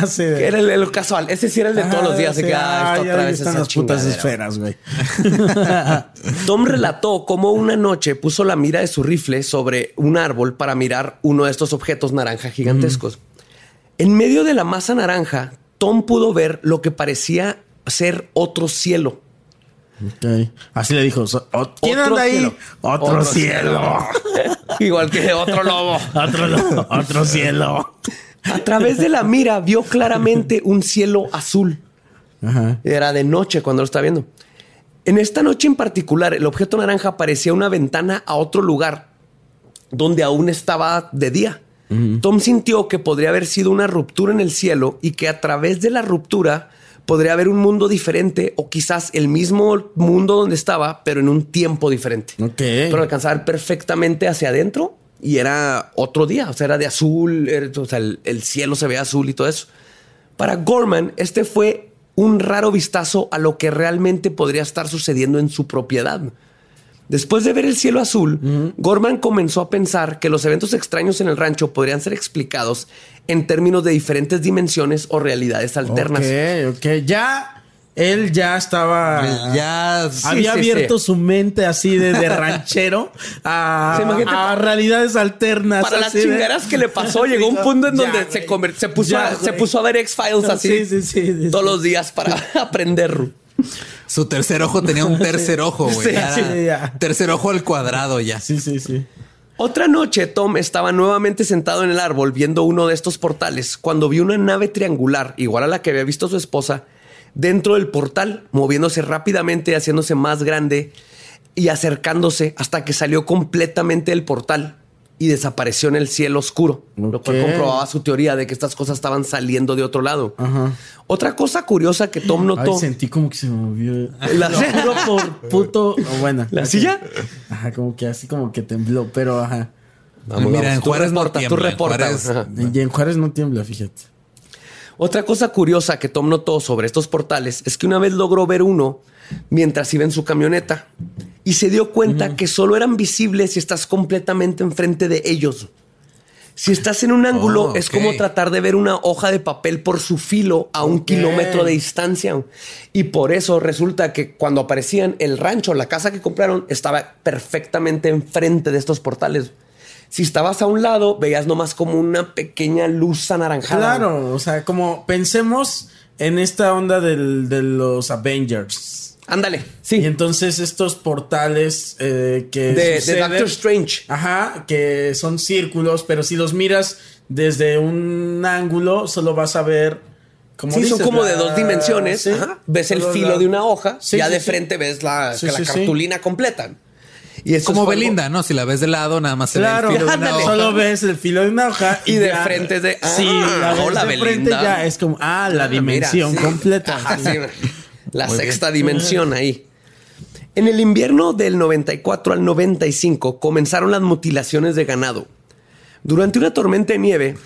Así de- Que Era el, el casual. Ese sí era el de todos los días. Ah, así sí, que, ah, esto otra vez están las putas esferas, güey. Tom relató cómo una noche puso la mira de su rifle sobre un árbol para mirar uno de estos objetos naranja gigantescos. En medio de la masa naranja, Tom pudo ver lo que parecía ser otro cielo. Ok. Así le dijo. ¿Quién Otro anda ahí? cielo. Otro, Otro cielo. Igual que otro lobo. otro, lo- otro cielo. A través de la mira vio claramente un cielo azul. Ajá. Era de noche cuando lo estaba viendo. En esta noche en particular, el objeto naranja parecía una ventana a otro lugar donde aún estaba de día. Tom sintió que podría haber sido una ruptura en el cielo y que a través de la ruptura podría haber un mundo diferente o quizás el mismo mundo donde estaba, pero en un tiempo diferente. Ok. Pero alcanzaba a ver perfectamente hacia adentro y era otro día, o sea, era de azul, era- o sea, el, el cielo se veía azul y todo eso. Para Gorman, este fue un raro vistazo a lo que realmente podría estar sucediendo en su propiedad. Después de ver el cielo azul, Gorman comenzó a pensar que los eventos extraños en el rancho podrían ser explicados en términos de diferentes dimensiones o realidades alternas. Ok, ok. Ya él ya estaba. Ya había sí, abierto sí. su mente así de, de ranchero a, Sí, imagínate, a realidades alternas. Para las de- chingaras que le pasó, llegó un punto en donde se, conver- se, puso Ya, a, se puso a ver X-Files así Sí, sí, sí, sí, todos sí. los días para aprender. Su tercer ojo tenía un tercer ojo, güey. Sí, Ya sí, era ya. Tercer ojo al cuadrado ya. Sí, sí, sí. Otra noche, Tom estaba nuevamente sentado en el árbol viendo uno de estos portales cuando vio una nave triangular, igual a la que había visto su esposa, dentro del portal, moviéndose rápidamente, haciéndose más grande y acercándose hasta que salió completamente del portal y desapareció en el cielo oscuro, lo cual comprobaba su teoría de que estas cosas estaban saliendo de otro lado. Ajá. Otra cosa curiosa que Tom Ay, notó. sentí como que se movió. La- Lo juro por puto. bueno. ¿La silla? Ajá, como que así como que tembló, pero ajá. Mira, en Tú Juárez no tú tiembla, en reporta. Juárez- Ajá. Y en Juárez no tiembla, fíjate. Otra cosa curiosa que Tom notó sobre estos portales es que una vez logró ver uno mientras iba en su camioneta y se dio cuenta que solo eran visibles si estás completamente enfrente de ellos. Si estás en un ángulo, Oh, es como tratar de ver una hoja de papel por su filo a un kilómetro de distancia. Y por eso resulta que cuando aparecían, el rancho, la casa que compraron, estaba perfectamente enfrente de estos portales. Si estabas a un lado, veías nomás como una pequeña luz anaranjada. Claro, o sea, como pensemos en esta onda del- de los Avengers. Ándale, Y sí. entonces estos portales eh, que De, de suceden- Doctor Strange. Ajá, que son círculos, pero si los miras desde un ángulo, solo vas a ver. Como Sí, son como la- de dos dimensiones. sí, Ajá. Ves el filo la- de una hoja. Sí, ya sí, de sí. frente ves la, Sí, la sí, sí. cartulina completa. Y eso Como algo- Belinda, ¿no? Si la ves de lado, nada más se Claro, ve el filo de una ándale. hoja. solo ves el filo de una hoja Y de frente es de, sí, ah, la ves hola, de frente Belinda. ya es como ah la Ah, mira, dimensión sí. completa. Ajá, sí. La Muy sexta dimensión ahí. En el invierno del 94 al 95 comenzaron las mutilaciones de ganado. Durante una tormenta de nieve,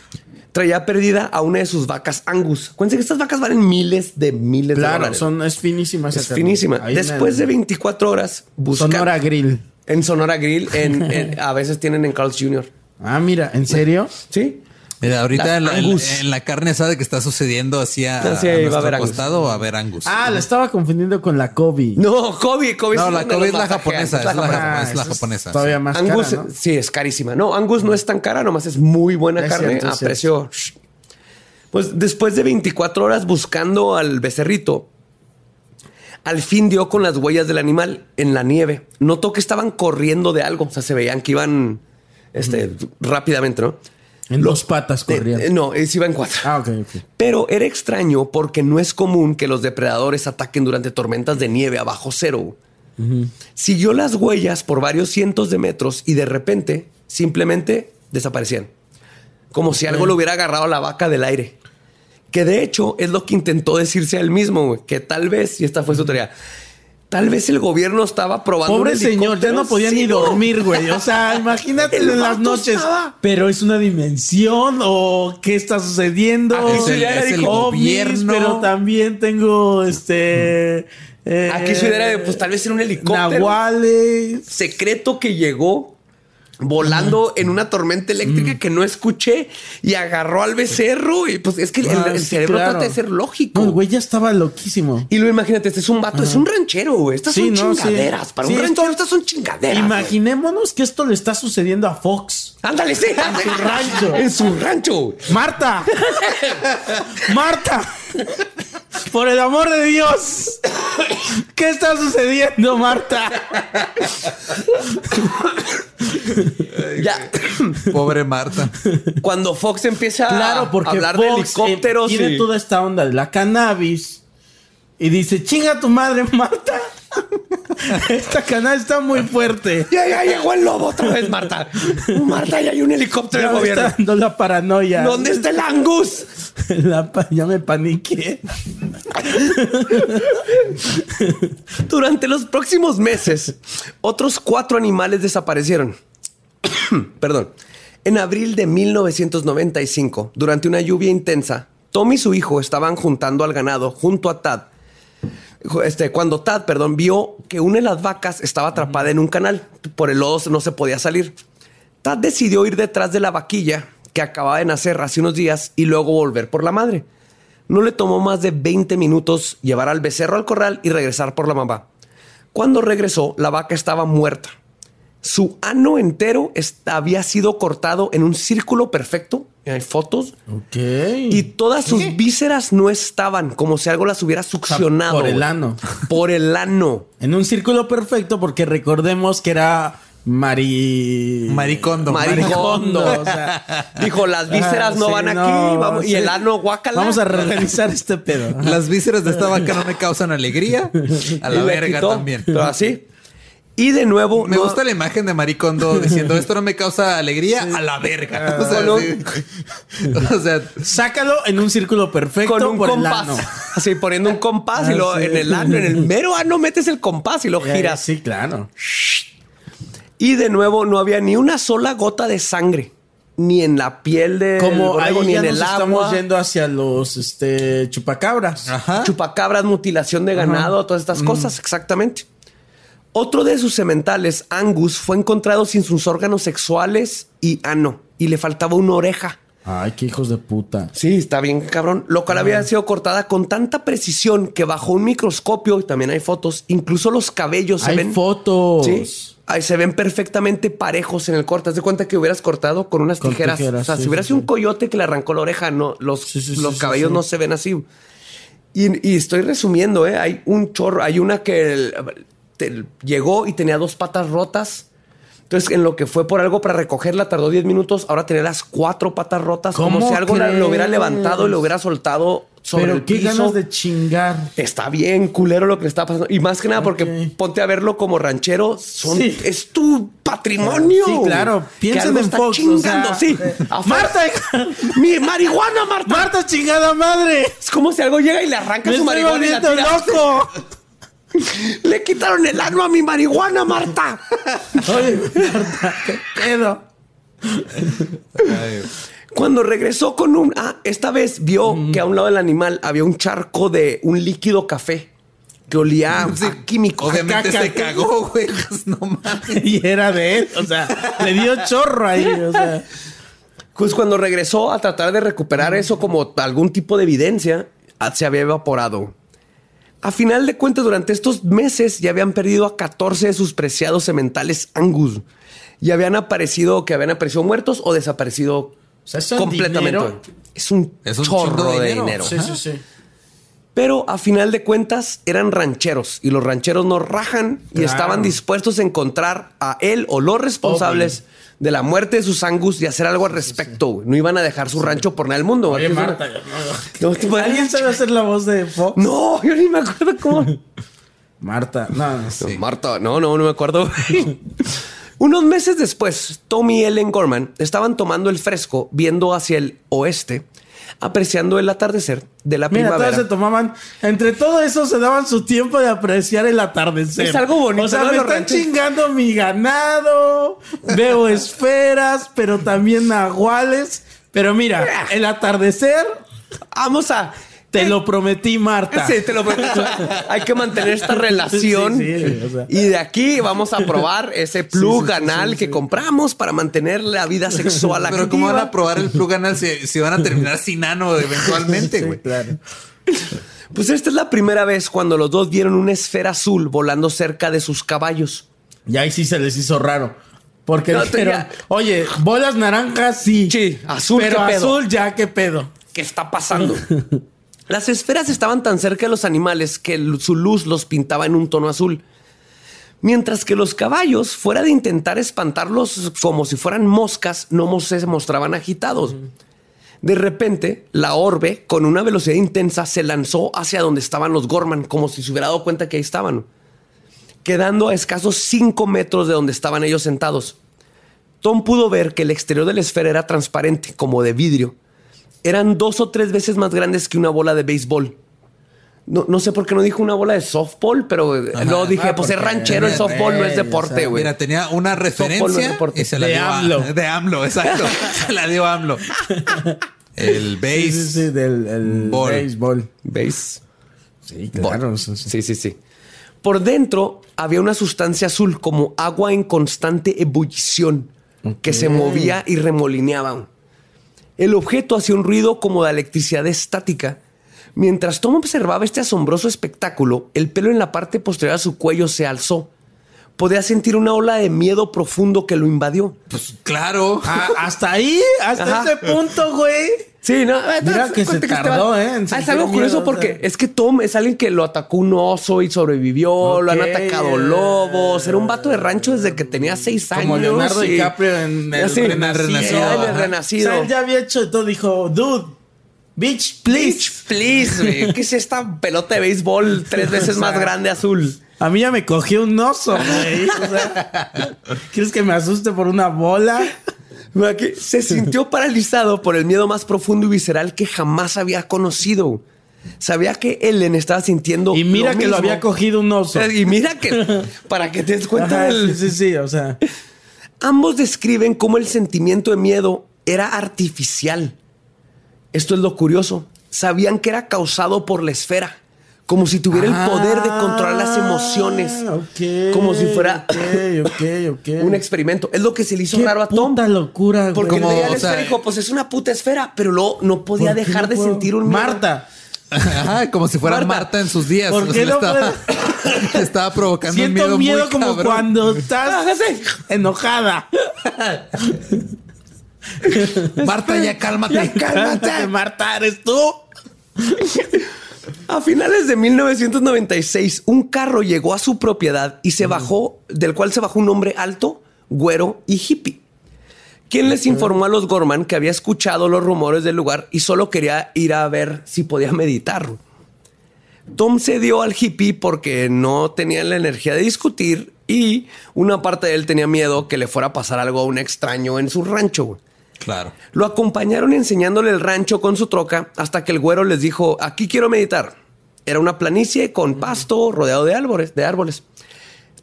traía perdida a una de sus vacas Angus. Acuérdense que estas vacas valen miles de miles de Claro, dólares. son es finísima es finísima. Después de 24 horas, buscando Sonora Grill. en Sonora Grill, en, en- a veces tienen en Carl's Jr. Ah, mira, ¿en serio? Sí. Mira, ahorita en la, en- Angus. en la carne asada que está sucediendo así a, Ah, sí, a va haber Angus. costado o a ver Angus. Ah, la estaba confundiendo con la Kobe. No, Kobe, Kobe. No, la Kobe es la japonesa, es la japonesa. japonesa. es la esa japonesa, Todavía sí. más Angus, cara, ¿no? sí, es carísima. No, Angus no es tan cara, nomás es muy buena Es carne cierto, a precio. Pues después de 24 horas buscando al becerrito, al fin dio con las huellas del animal en la nieve. Notó que estaban corriendo de algo, o sea, se veían que iban este, rápidamente, ¿no? En Lo- dos patas Eh, corrían. eh, no, eh, sí iba en cuatro. Ah, ok, ok. Pero era extraño porque no es común que los depredadores ataquen durante tormentas de nieve a bajo cero. Siguió las huellas por varios cientos de metros y de repente simplemente desaparecían. Como si algo lo hubiera agarrado a la vaca del aire. Que de hecho es lo que intentó decirse a él mismo, que tal vez, y esta fue su teoría, tal vez el gobierno estaba probando. Pobre un señor, ya no podía Sí, ni dormir, güey. O sea, imagínate El en las noches. estaba- Pero es una dimensión o qué está sucediendo. Aquí su idea era es el gobierno. pero también tengo este. eh, Aquí su idea era de, pues tal vez era un helicóptero. Nahuales. secreto que llegó volando en una tormenta eléctrica que no escuché y agarró al becerro. Y pues es que el, Ah, el cerebro claro. trata de ser lógico. No, el güey ya estaba loquísimo. y luego imagínate, este es un vato, es un ranchero, güey. Estas Sí, son no, sí. chingaderas. Para Sí, un esto- ranchero, estas son chingaderas. güey. Imaginémonos que esto le está sucediendo a Fox. Ándale, sí. En su rancho. En su rancho. Marta. Marta. Por el amor de Dios. ¿Qué está sucediendo, Marta? Ya. Pobre Marta. Cuando Fox empieza Claro, a porque hablar de Fox, eh, helicópteros tiene y- toda esta onda de la cannabis y dice, chinga tu madre, Marta. Esta cannabis está muy fuerte. Ya, ya llegó el lobo otra vez, Marta. Marta, ya hay un helicóptero Ya del gobierno. está dando la paranoia. ¿Dónde está el Angus? La ya me paniqué. Durante los próximos meses, otros cuatro animales desaparecieron. Perdón. En abril de 1995, durante una lluvia intensa, Tommy y su hijo estaban juntando al ganado junto a Tad. Este, cuando Tad, perdón, vio que una de las vacas estaba atrapada en un canal. Por el lodo no se podía salir. Tad decidió ir detrás de la vaquilla que acababa de nacer hace unos días y luego volver por la madre. No le tomó más de 20 minutos llevar al becerro al corral y regresar por la mamá. Cuando regresó, la vaca estaba muerta. Su ano entero había sido cortado en un círculo perfecto. Hay fotos. Ok. Y todas sus vísceras no estaban, como si algo las hubiera succionado. por el ano. Por el ano. En un círculo perfecto, porque recordemos que era Mari... Maricondo. Maricondo. o sea, dijo, las vísceras Ah, no sí, van aquí. no, vamos, sí. Y el ano, guácala. Vamos a revisar este pedo. Las vísceras de esta vaca no me causan alegría. A la verga quitó, también. Pero así. Y de nuevo... Me no- gusta la imagen de Maricondo diciendo esto no me causa alegría a la verga. O sea, Con un- sí. O sea, Sácalo en un círculo perfecto con un por el compás. ano. Así poniendo un compás y Ah, luego sí. en el ano, en el mero ano metes el compás y lo giras. Sí, claro. Y de nuevo no había ni una sola gota de sangre. Ni en la piel de Como ahí ni ya en nos el estamos agua. yendo hacia los este, chupacabras. ajá. Chupacabras, mutilación de ganado, todas estas cosas, exactamente. Otro de sus sementales, Angus, fue encontrado sin sus órganos sexuales y ano. Y le faltaba una oreja. Ay, qué hijos de puta. Sí, está bien, cabrón. Lo cual había sido cortada con tanta precisión que bajo un microscopio, y también hay fotos, incluso los cabellos se Hay ven. fotos. Sí. Ahí se ven perfectamente parejos en el corte. Haz de cuenta que hubieras cortado con unas Con tijeras. tijeras, o sea, sí, si hubiera sido sí. un coyote que le arrancó la oreja, no, los, Sí, los cabellos no se ven así. Y, y estoy resumiendo, ¿eh? Hay un chorro. Hay una que el- llegó y tenía dos patas rotas. Entonces, en lo que fue por algo para recogerla, tardó 10 minutos. Ahora tenía las cuatro patas rotas, como ¿Cómo si algo la- lo hubiera levantado y lo hubiera soltado sobre Pero el qué piso. ganas de chingar. Está bien culero lo que le está pasando. Y más que nada porque ponte a verlo como ranchero. Son, Sí. Es tu patrimonio. Sí, claro. Piensen en está Fox. o chingando, sea, sí. eh. Marta. Mi marihuana, Marta. Marta, chingada madre. Es como si algo llega y le arranca Me su estoy marihuana y la tira. loco. Le quitaron el ano a mi marihuana, Marta. Oye, Marta, qué pedo. Cuando regresó con un... Ah, esta vez vio que a un lado del animal había un charco de un líquido café que olía a Sí, químico. Obviamente caca. se cagó, güey. Pues, No mames. Y era de él. O sea, le dio chorro ahí. O sea, Pues cuando regresó a tratar de recuperar eso como algún tipo de evidencia, ah, se había evaporado. A final de cuentas, durante estos meses ya habían perdido a 14 de sus preciados sementales Angus. Y habían aparecido, que habían aparecido muertos o desaparecido o sea, eso en completamente. dinero. Es un, Es un chorro de de dinero. dinero. Sí, sí, sí. Pero a final de cuentas eran rancheros y los rancheros no rajan y estaban dispuestos a encontrar a él o los responsables de la muerte de sus angus y hacer algo al respecto. No iban a dejar su rancho por nada del mundo. Oye, Es Marta. No, ¿Alguien sabe hacer la voz de Fox? No, yo ni me acuerdo cómo. Marta. No, no sé. No, Marta, no, no, no me acuerdo. Unos meses después, Tommy y Ellen Gorman estaban tomando el fresco, viendo hacia el oeste, apreciando el atardecer de la Mira, primavera. se tomaban, entre todo eso se daban su tiempo de apreciar el atardecer. Es algo bonito, O sea, ¿no? me están chingando mi ganado, veo esferas, pero también nahuales. Pero mira, el atardecer, Vamos a. te lo prometí, Marta. Sí, te lo prometo. Hay que mantener esta relación. Sí, sí, o sea. Y de aquí vamos a probar ese plug anal que compramos para mantener la vida sexual activa. Pero ¿cómo van a probar el plug anal si, si van a terminar sin ano eventualmente, güey? claro. Pues esta es la primera vez cuando los dos vieron una esfera azul volando cerca de sus caballos. Y ahí sí se les hizo raro. Porque No, dijeron, oye, bolas naranjas sí. Sí, azul, Pero ¿qué pedo? azul ya, qué pedo. ¿Qué está pasando? Las esferas estaban tan cerca de los animales que su luz los pintaba en un tono azul. Mientras que los caballos, fuera de intentar espantarlos como si fueran moscas, no se mostraban agitados. De repente, la orbe, con una velocidad intensa, se lanzó hacia donde estaban los Gorman, como si se hubiera dado cuenta que ahí estaban, quedando a escasos 5 metros de donde estaban ellos sentados. Tom pudo ver que el exterior de la esfera era transparente, como de vidrio. Eran dos o tres veces más grandes que una bola de béisbol. No, no sé por qué no dijo una bola de softball, pero eh, no dije, Ah, pues es ranchero, el softball no es Güey, o deporte, sea, güey. Mira, tenía una Softball no es referencia deporte. y se la De dio a- AMLO. de AMLO, exacto. se la dio AMLO. El base. Sí, sí, sí, del el Ball. béisbol. ¿Veis? Sí, claro. eso sí. Sí, sí, sí. Por dentro había una sustancia azul como agua en constante ebullición que se movía y remolineaba. El objeto hacía un ruido como de electricidad estática. Mientras Tom observaba este asombroso espectáculo, el pelo en la parte posterior de su cuello se alzó. Podía sentir una ola de miedo profundo que lo invadió. Pues claro. Ah, hasta ahí, hasta Ajá. ese punto, güey. Sí, no. Mira que se este tardó, ¿eh? en Ah, es algo curioso miedo, porque o sea. es que Tom es alguien que lo atacó un oso y sobrevivió, lo han atacado eh. lobos. Era un vato de rancho desde que tenía seis años. Como Leonardo y- DiCaprio en el Sí, Renacido. en el. Renacido. O sea, él ya había hecho todo. Dijo, dude, bitch, please. Please, please, güey. ¿Qué es esta pelota de béisbol tres veces más grande azul? A mí ya me cogió un oso, güey. ¿quieres que me asuste por una bola? Se sintió paralizado por el miedo más profundo y visceral que jamás había conocido. Sabía que Ellen estaba sintiendo. Y mira que lo había cogido un oso. Y mira que, para que te des cuenta Ajá, sí, sí, o sea. Ambos describen cómo el sentimiento de miedo era artificial. Esto es lo curioso. Sabían que era causado por la esfera, como si tuviera el poder de controlar las emociones, Ah, como si fuera un experimento. Es lo que se le hizo Qué raro a Tom. puta locura, güey. Porque Como, la o sea, dijo, pues es una puta esfera, pero luego no podía ¿Por qué dejar no de puedo? sentir un miedo. Marta, Ajá, como si fuera Marta, Marta, en sus días. ¿por qué le no estaba, le estaba provocando un siento miedo, miedo, muy como cabrón. cuando estás Hágase. enojada. Marta, ya cálmate. Ya cálmate. Marta, ¿eres tú? A finales de 1996, un carro llegó a su propiedad y se bajó, del cual se bajó un hombre alto, güero y hippie. Quien les informó a los Gorman que había escuchado los rumores del lugar y solo quería ir a ver si podía meditar. Tom cedió al hippie porque no tenía la energía de discutir y una parte de él tenía miedo que le fuera a pasar algo a un extraño en su rancho. Claro. Lo acompañaron enseñándole el rancho con su troca hasta que el güero les dijo, aquí quiero meditar. Era una planicie con pasto rodeado de árboles. De árboles.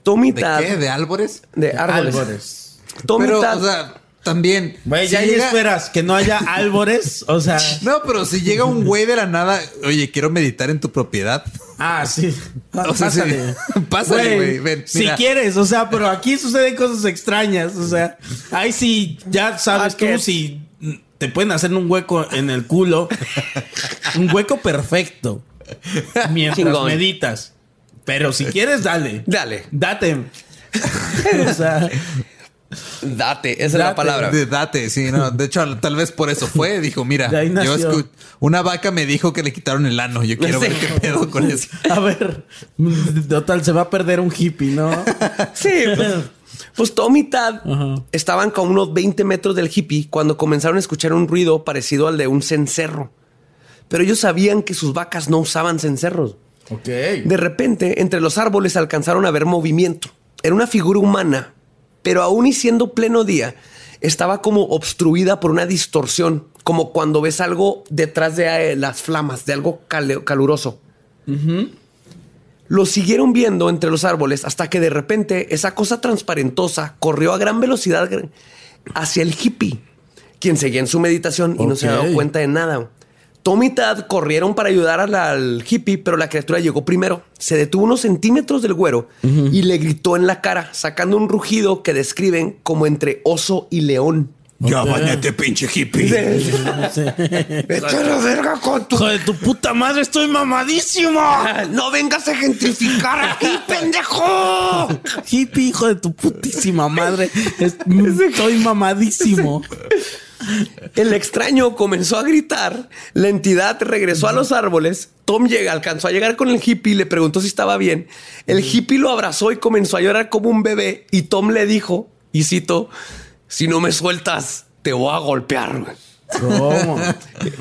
Tom ¿De qué? ¿De árboles? de árboles. Pero, o sea, también. Güey, si ya ahí llega- esperas que no haya álvarez. O sea, No, pero si llega un güey de la nada, oye, quiero meditar en tu propiedad. ah, sí. O sea, sí. Pásale, güey, ven, Si mira. quieres, o sea, pero aquí suceden cosas extrañas. O sea, ahí sí, ya sabes Ah, tú si te pueden hacer un hueco en el culo. un hueco perfecto. Mientras Chingón. meditas. Pero si quieres, dale. Dale, Date. o sea, date, esa es la Date. palabra. De- date, sí, no. De hecho, tal vez por eso fue. Dijo, mira, yo una vaca me dijo que le quitaron el ano. Yo quiero Sí. ver qué pedo con eso. a ver, total, se va a perder un hippie, ¿no? Sí, pues, pues Tom y Tad estaban con unos 20 metros del hippie cuando comenzaron a escuchar un ruido parecido al de un cencerro. Pero ellos sabían que sus vacas no usaban cencerros. Ok. De repente, entre los árboles alcanzaron a ver movimiento. Era una figura humana, pero aún y siendo pleno día, estaba como obstruida por una distorsión, como cuando ves algo detrás de eh, las flamas, de algo cale- caluroso. Lo siguieron viendo entre los árboles hasta que de repente esa cosa transparentosa corrió a gran velocidad hacia el hippie, quien seguía en su meditación y no se había dado cuenta de nada. Tom y Tad corrieron para ayudar al, al hippie, pero la criatura llegó primero. Se detuvo unos centímetros del güero y le gritó en la cara, sacando un rugido que describen como entre oso y león. Ya bañate, pinche hippie. Vete a la verga con tu... Hijo de tu puta madre, estoy mamadísimo. ¡No vengas a gentrificar aquí, pendejo! Hippie, hijo de tu putísima madre. Es- Estoy mamadísimo. El extraño comenzó a gritar, la entidad regresó a los árboles, Tom llega, alcanzó a llegar con el hippie y le preguntó si estaba bien. El hippie lo abrazó y comenzó a llorar como un bebé y Tom le dijo, y cito, si no me sueltas, te voy a golpear. güey". ¿Cómo?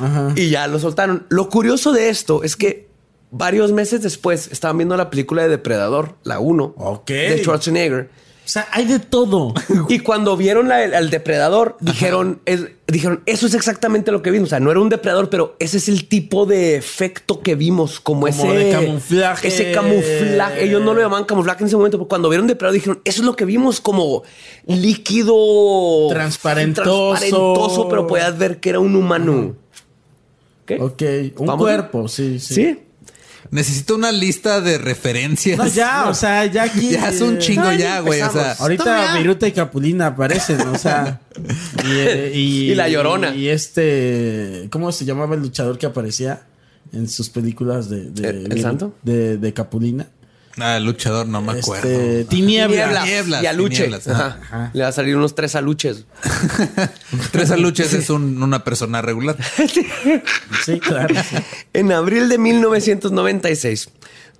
Ajá. Y ya lo soltaron. Lo curioso de esto es que varios meses después estaban viendo la película de Depredador, la 1, Ok. de Schwarzenegger. O sea, hay de todo. Y cuando vieron la- al depredador, dijeron, es- dijeron, eso es exactamente lo que vimos. O sea, no era un depredador, pero ese es el tipo de efecto que vimos, como, Como ese de camuflaje. Ese camuflaje. Ellos no lo llamaban camuflaje en ese momento, pero cuando vieron depredador dijeron, eso es lo que vimos, como líquido Transparentoso. transparentoso, pero podías ver que era un humano. Ok. Ok, un Vamos. cuerpo, sí, sí. Sí. Necesito una lista de referencias. No, ya, o sea, ya aquí. Ya es un eh, chingo ya, güey. O sea. Ahorita Viruta y Capulina aparecen, o sea. Y, eh, y- Y la Llorona. Y este. ¿Cómo se llamaba el luchador que aparecía en sus películas de. de ¿El- el santo? De, de Capulina. Ah, luchador, no me acuerdo. Este, Tiniebla. Tinieblas. Tinieblas, y aluche. tinieblas, Ajá. ajá. Le va a salir unos tres aluches. Tres aluches es un- una persona regular. Sí, claro. sí. En abril de 1996,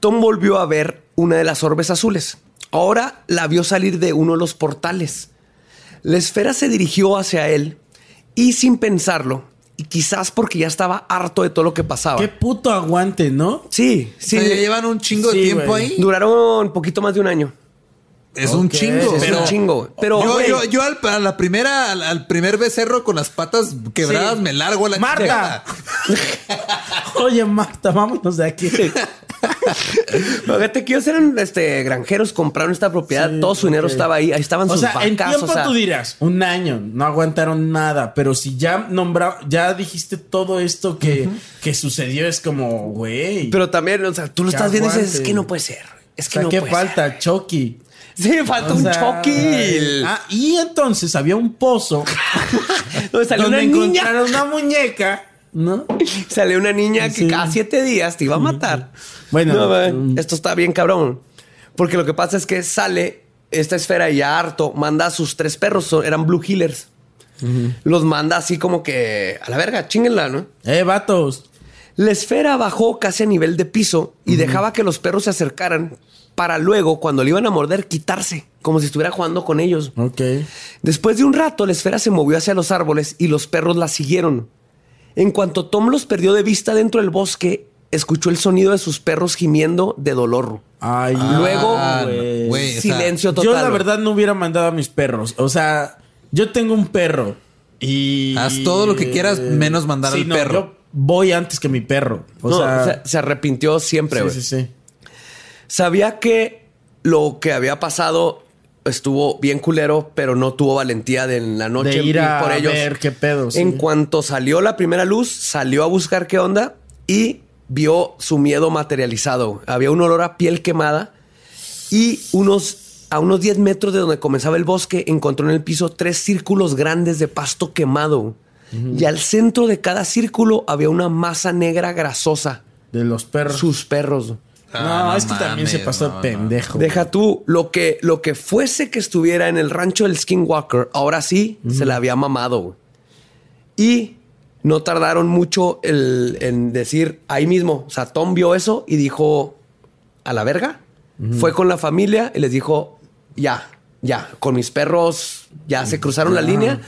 Tom volvió a ver una de las orbes azules. Ahora la vio salir de uno de los portales. La esfera se dirigió hacia él y sin pensarlo, y quizás porque ya estaba harto de todo lo que pasaba. Qué puto aguante, ¿no? Sí, sí. O sea, ya llevan un chingo de tiempo güey. ahí. Duraron un poquito más de un año. Es un chingo. Es pero un chingo. Pero yo, yo, yo al, a la primera, al, al primer becerro con las patas quebradas Sí. me largo a la ¡Marta! Oye, Marta, vámonos de aquí. Fíjate que ellos eran este, granjeros, compraron esta propiedad, Sí, todo su dinero estaba ahí, ahí estaban O sus sea, en vacas, tiempo o sea, tú dirás, un año, no aguantaron nada, pero si ya nombraba, ya dijiste todo esto que, que sucedió, es como, güey. pero también, o sea, tú lo estás viendo y dices, es que no puede ser, es o que sea, no ¿qué puede falta? Chucky. Sí, falta O un sea, Chucky. Ah, y entonces había un pozo donde salió donde una niña, encontraron una muñeca, ¿no? salió una niña que cada siete días te iba a matar. Bueno, No, mm. esto está bien cabrón. Porque lo que pasa es que sale esta esfera y ya harto, manda a sus tres perros, eran Blue Healers. Los manda así como que a la verga, chinguenla, ¿no? Eh, vatos. La esfera bajó casi a nivel de piso y dejaba que los perros se acercaran para luego, cuando le iban a morder, quitarse, como si estuviera jugando con ellos. Ok. Después de un rato, la esfera se movió hacia los árboles y los perros la siguieron. En cuanto Tom los perdió de vista dentro del bosque, escuchó el sonido de sus perros gimiendo de dolor. Ay, Luego, Ah, güey. güey, o sea, Silencio total. Yo la verdad no hubiera mandado a mis perros. O sea, yo tengo un perro y... Haz todo lo que quieras, menos mandar al no, perro. Yo voy antes que mi perro. O No, sea, o sea, se arrepintió siempre. sí, güey. sí, sí. Sabía que lo que había pasado estuvo bien culero, pero no tuvo valentía de en la noche De ir a por ellos. ver qué pedo. sí. En cuanto salió la primera luz, salió a buscar qué onda y vio su miedo materializado. Había un olor a piel quemada y unos a unos 10 metros de donde comenzaba el bosque encontró en el piso tres círculos grandes de pasto quemado. Y al centro de cada círculo había una masa negra grasosa. De los perros. Sus perros. No, Ah, es que también se pasó no, de no. pendejo. Deja tú, lo que, lo que fuese que estuviera en el rancho del Skinwalker, ahora sí se la había mamado. Y no tardaron mucho el- en decir ahí mismo. O sea, Tom vio eso y dijo a la verga. Fue con la familia y les dijo ya, ya, con mis perros ya se cruzaron la línea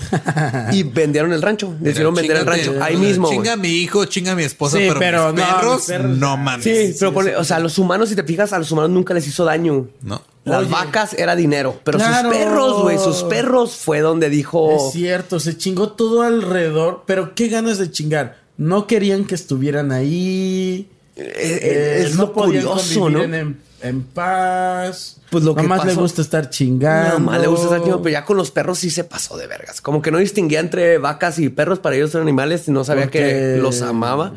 y vendieron el rancho. Decidieron vender el rancho ahí mismo. Chinga a mi hijo, chinga a mi esposa, Sí, pero, pero mis no, perros, mis perros, no mames. Sí, pero ponle- o sea, los humanos, si te fijas, a los humanos nunca les hizo daño. No. Las Oye. vacas era dinero, pero Claro. sus perros, güey, sus perros fue donde dijo. Es cierto, se chingó todo alrededor, pero qué ganas de chingar. No querían que estuvieran ahí. Eh, es no lo podían curioso, convivir ¿no? En, en paz. Pues lo que Nomás le gusta estar chingando. Nada más le gusta estar chido, pero ya con los perros sí se pasó de vergas. Como que no distinguía entre vacas y perros, para ellos eran animales y no sabía Porque- que los amaba.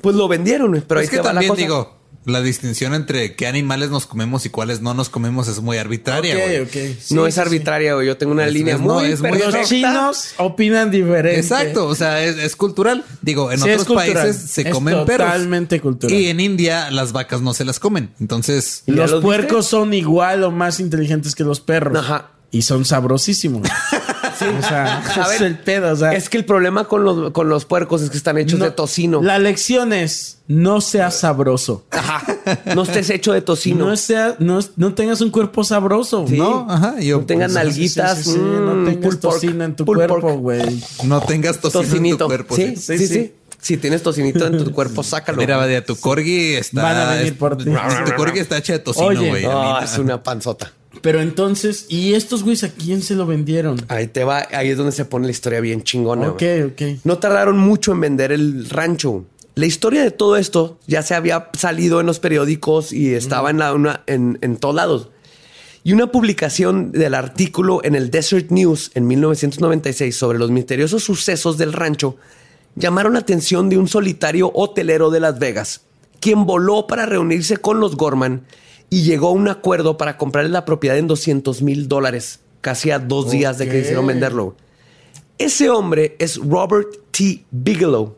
Pues lo vendieron, pero es ahí que te va la también cosa. digo, la distinción entre qué animales nos comemos y cuáles no nos comemos es muy arbitraria. Sí, no es arbitraria, güey. Yo tengo una Es- línea es- no, muy es muy-. Los chinos opinan diferente. Exacto, o sea, es, es cultural. Digo, en Sí, otros países se Es comen perros. totalmente cultural. Y en India las vacas no se las comen. Entonces, ¿Y ya Los los puercos son igual o más inteligentes que los perros. Ajá. Y son sabrosísimos. sí. O sea, A ver, es el pedo. O sea, Es que el problema con los, con los puercos es que están hechos no- de tocino. La lección es: no seas sabroso. Ajá. No estés hecho de tocino. No, sea, no, no tengas un cuerpo sabroso. Sí. no, ajá, yo No sí, nalguitas. sí, sí, sí. mm, no tengas tocino en tu cuerpo, güey. no tengas tocino en tu Tocinito. cuerpo. sí, sí. sí, sí, sí. Si tienes tocinito en tu cuerpo, sácalo. Mira, Badia, tu corgi está. Van a venir por ti. Tu corgi está hecha de tocino, güey. A mí- es una panzota. Pero entonces, ¿y estos güeyes a quién se lo vendieron? Ahí te va, ahí es donde se pone la historia bien chingona. Ok, ok. No tardaron mucho en vender el rancho. La historia de todo esto ya se había salido en los periódicos y estaba en, la, una- en, en todos lados. Y una publicación del artículo en el Desert News en 1996 sobre los misteriosos sucesos del rancho llamaron la atención de un solitario hotelero de Las Vegas, quien voló para reunirse con los Gorman y llegó a un acuerdo para comprarle la propiedad en 200 mil dólares, casi a dos días de que Ok. decidieron venderlo. Ese hombre es Robert T. Bigelow,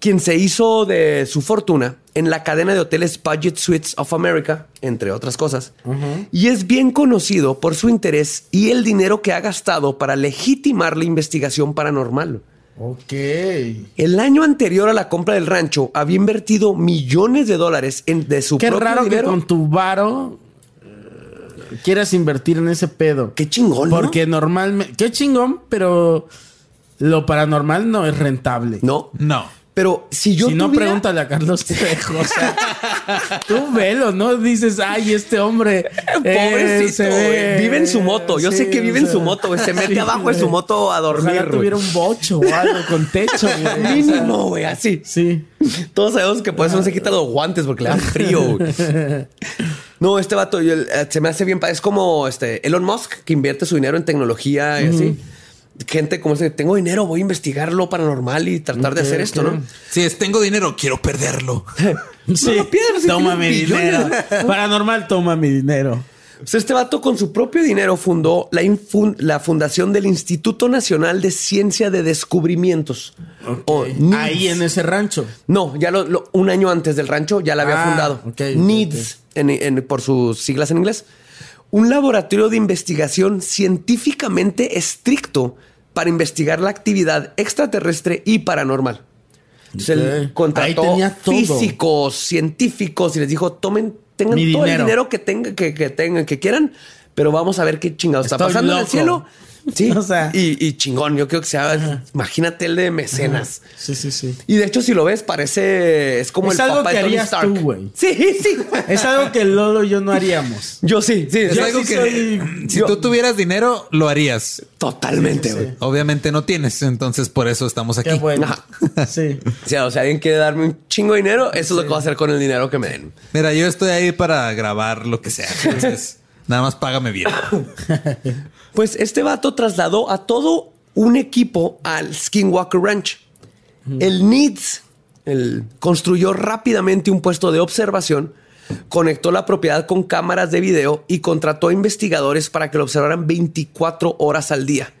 quien se hizo de su fortuna en la cadena de hoteles Budget Suites of America, entre otras cosas, y es bien conocido por su interés y el dinero que ha gastado para legitimar la investigación paranormal. Ok. El año anterior a la compra del rancho había invertido millones de dólares en, de su Qué propio raro dinero. que con tu varo eh, quieras invertir en ese pedo. Qué chingón, ¿no? Porque normalmente... Qué chingón, pero lo paranormal no es rentable. No, No. Pero si yo si no, pregúntale a Carlos Trejo. O sea, tú velo, ¿no? Dices, ay, este hombre. eh, Pobrecito, ve- Vive en su moto. Yo sí, sé que vive en o sea, su moto, güey. Se mete sí, abajo de su moto a dormir. Ojalá tuviera un bocho o algo con techo, güey. Mínimo, güey, así. Sí. Todos sabemos que por eso no se quita los guantes porque le da frío. güey. No, este vato yo, eh, se me hace bien. Es como este Elon Musk que invierte su dinero en tecnología y así. Gente como ese, tengo dinero, voy a investigar lo paranormal y tratar de hacer esto. ¿no? Si es tengo dinero, quiero perderlo. Sí. toma mi dinero. Paranormal, toma mi dinero. Pues este vato con su propio dinero fundó la, fundación del Instituto Nacional de Ciencia de Descubrimientos. o. Ahí en ese rancho. No, ya lo, lo- un año antes del rancho ya la había Ah, fundado. en- en- por sus siglas en inglés. Un laboratorio de investigación científicamente estricto para investigar la actividad extraterrestre y paranormal. Entonces él contrató físicos, científicos y les dijo, tomen, tengan Mi todo dinero. el dinero que tengan, que, que tengan, que quieran, pero vamos a ver qué chingados está pasando en el cielo. Sí, O sea. y, y chingón, yo creo que sea, imagínate el de mecenas. Sí, sí, sí. Y de hecho, si lo ves, parece. Es como Es el algo papá que de Tony harías Stark. tú, güey. Sí, sí. Es algo que Lolo y yo no haríamos. Yo sí, sí. Es Yo algo sí que soy- si yo- tú tuvieras dinero, lo harías. Totalmente, sí, güey. sí. Obviamente no tienes, entonces por eso estamos aquí. Qué bueno. Ajá. Sí. O sea, o sea, alguien quiere darme un chingo de dinero, eso es lo que voy a hacer con el dinero que me den. Mira, yo estoy ahí para grabar lo que sea. Entonces, nada más págame bien. Pues este vato trasladó a todo un equipo al Skinwalker Ranch. El el, construyó rápidamente un puesto de observación, conectó la propiedad con cámaras de video y contrató investigadores para que lo observaran 24 horas al día,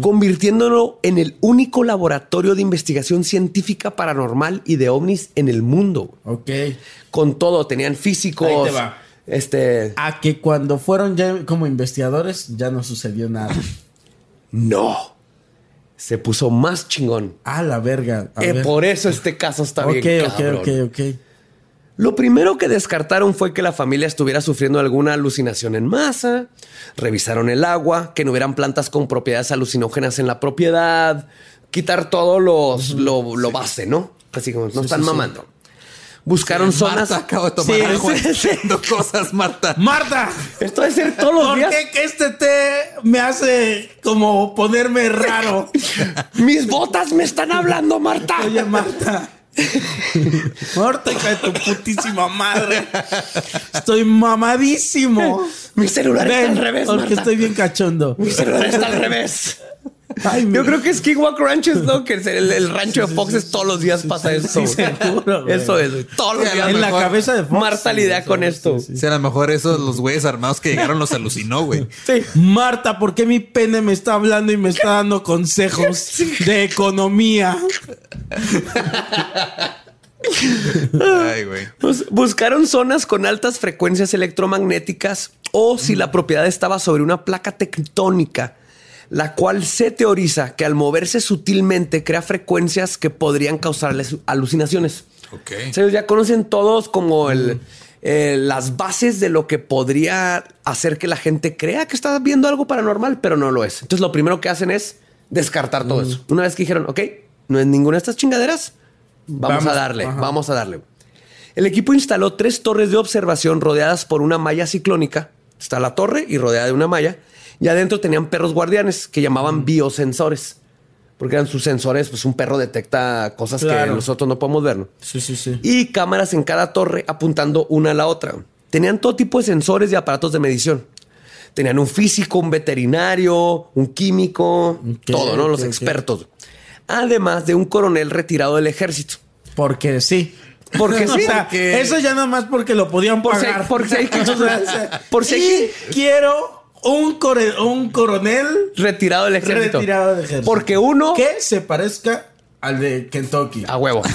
convirtiéndolo en el único laboratorio de investigación científica paranormal y de ovnis en el mundo. Ok. Con todo, tenían físicos. Ahí te va. Este. A que cuando fueron ya como investigadores ya no sucedió nada. No. Se puso más chingón. A la verga. A Eh, ver. por eso este caso está ok, bien. ok, cabrón. ok, ok. Lo primero que descartaron fue que la familia estuviera sufriendo alguna alucinación en masa. Revisaron el agua, que no hubieran plantas con propiedades alucinógenas en la propiedad. Quitar todo los, lo, lo base, ¿no? Así como no están sí, sí. Buscaron zonas. Marta, acabo de tomar Sí, agua sí, sí. diciendo cosas, Marta. Marta, Esto debe ser todos los ¿por días. qué que este té me hace como ponerme raro? Mis botas me están hablando, Marta. Oye, Marta. Marta, hija de tu putísima madre. Estoy mamadísimo. Mi celular está al revés, porque Marta. estoy bien cachondo. Mi celular está al revés. Ay, Yo creo que Skinwalk Ranch es lo que es el, el rancho de Foxes todos los días pasa eso. sí, seguro. Eso es, güey. Todos los Sí, días. lo en la cabeza de Fox. Marta lidia con esto. Si a lo mejor esos los güeyes armados que llegaron los alucinó, güey. Sí. Marta, ¿por qué mi pene me está hablando y me está dando consejos de economía? Ay, güey. Pues, buscaron zonas con altas frecuencias electromagnéticas o si la propiedad estaba sobre una placa tectónica, la cual se teoriza que al moverse sutilmente crea frecuencias que podrían causarles alucinaciones. Ok. O sea, ellos ya conocen todos como el, eh, las bases de lo que podría hacer que la gente crea que está viendo algo paranormal, pero no lo es. Entonces lo primero que hacen es descartar todo eso. Una vez que dijeron, ok, no es ninguna de estas chingaderas, vamos, Vamos, a darle, ajá. vamos a darle. El equipo instaló tres torres de observación rodeadas por una malla ciclónica. Está la torre y rodeada de una malla. Y adentro tenían perros guardianes que llamaban biosensores. Porque eran sus sensores, pues un perro detecta cosas que nosotros no podemos ver. ¿no? Sí, sí, sí. y cámaras en cada torre apuntando una a la otra. Tenían todo tipo de sensores y aparatos de medición. Tenían un físico, un veterinario, un químico, todo, ¿no? Los expertos. además de un coronel retirado del ejército. Porque sí. Porque sí. O sea, porque- eso ya nada más porque lo podían Por si- pagar. por si hay que- por si hay y que- quiero un, core- un coronel Retirado del ejército. retirado del ejército. Porque uno. que se parezca al de Kentucky. A huevo.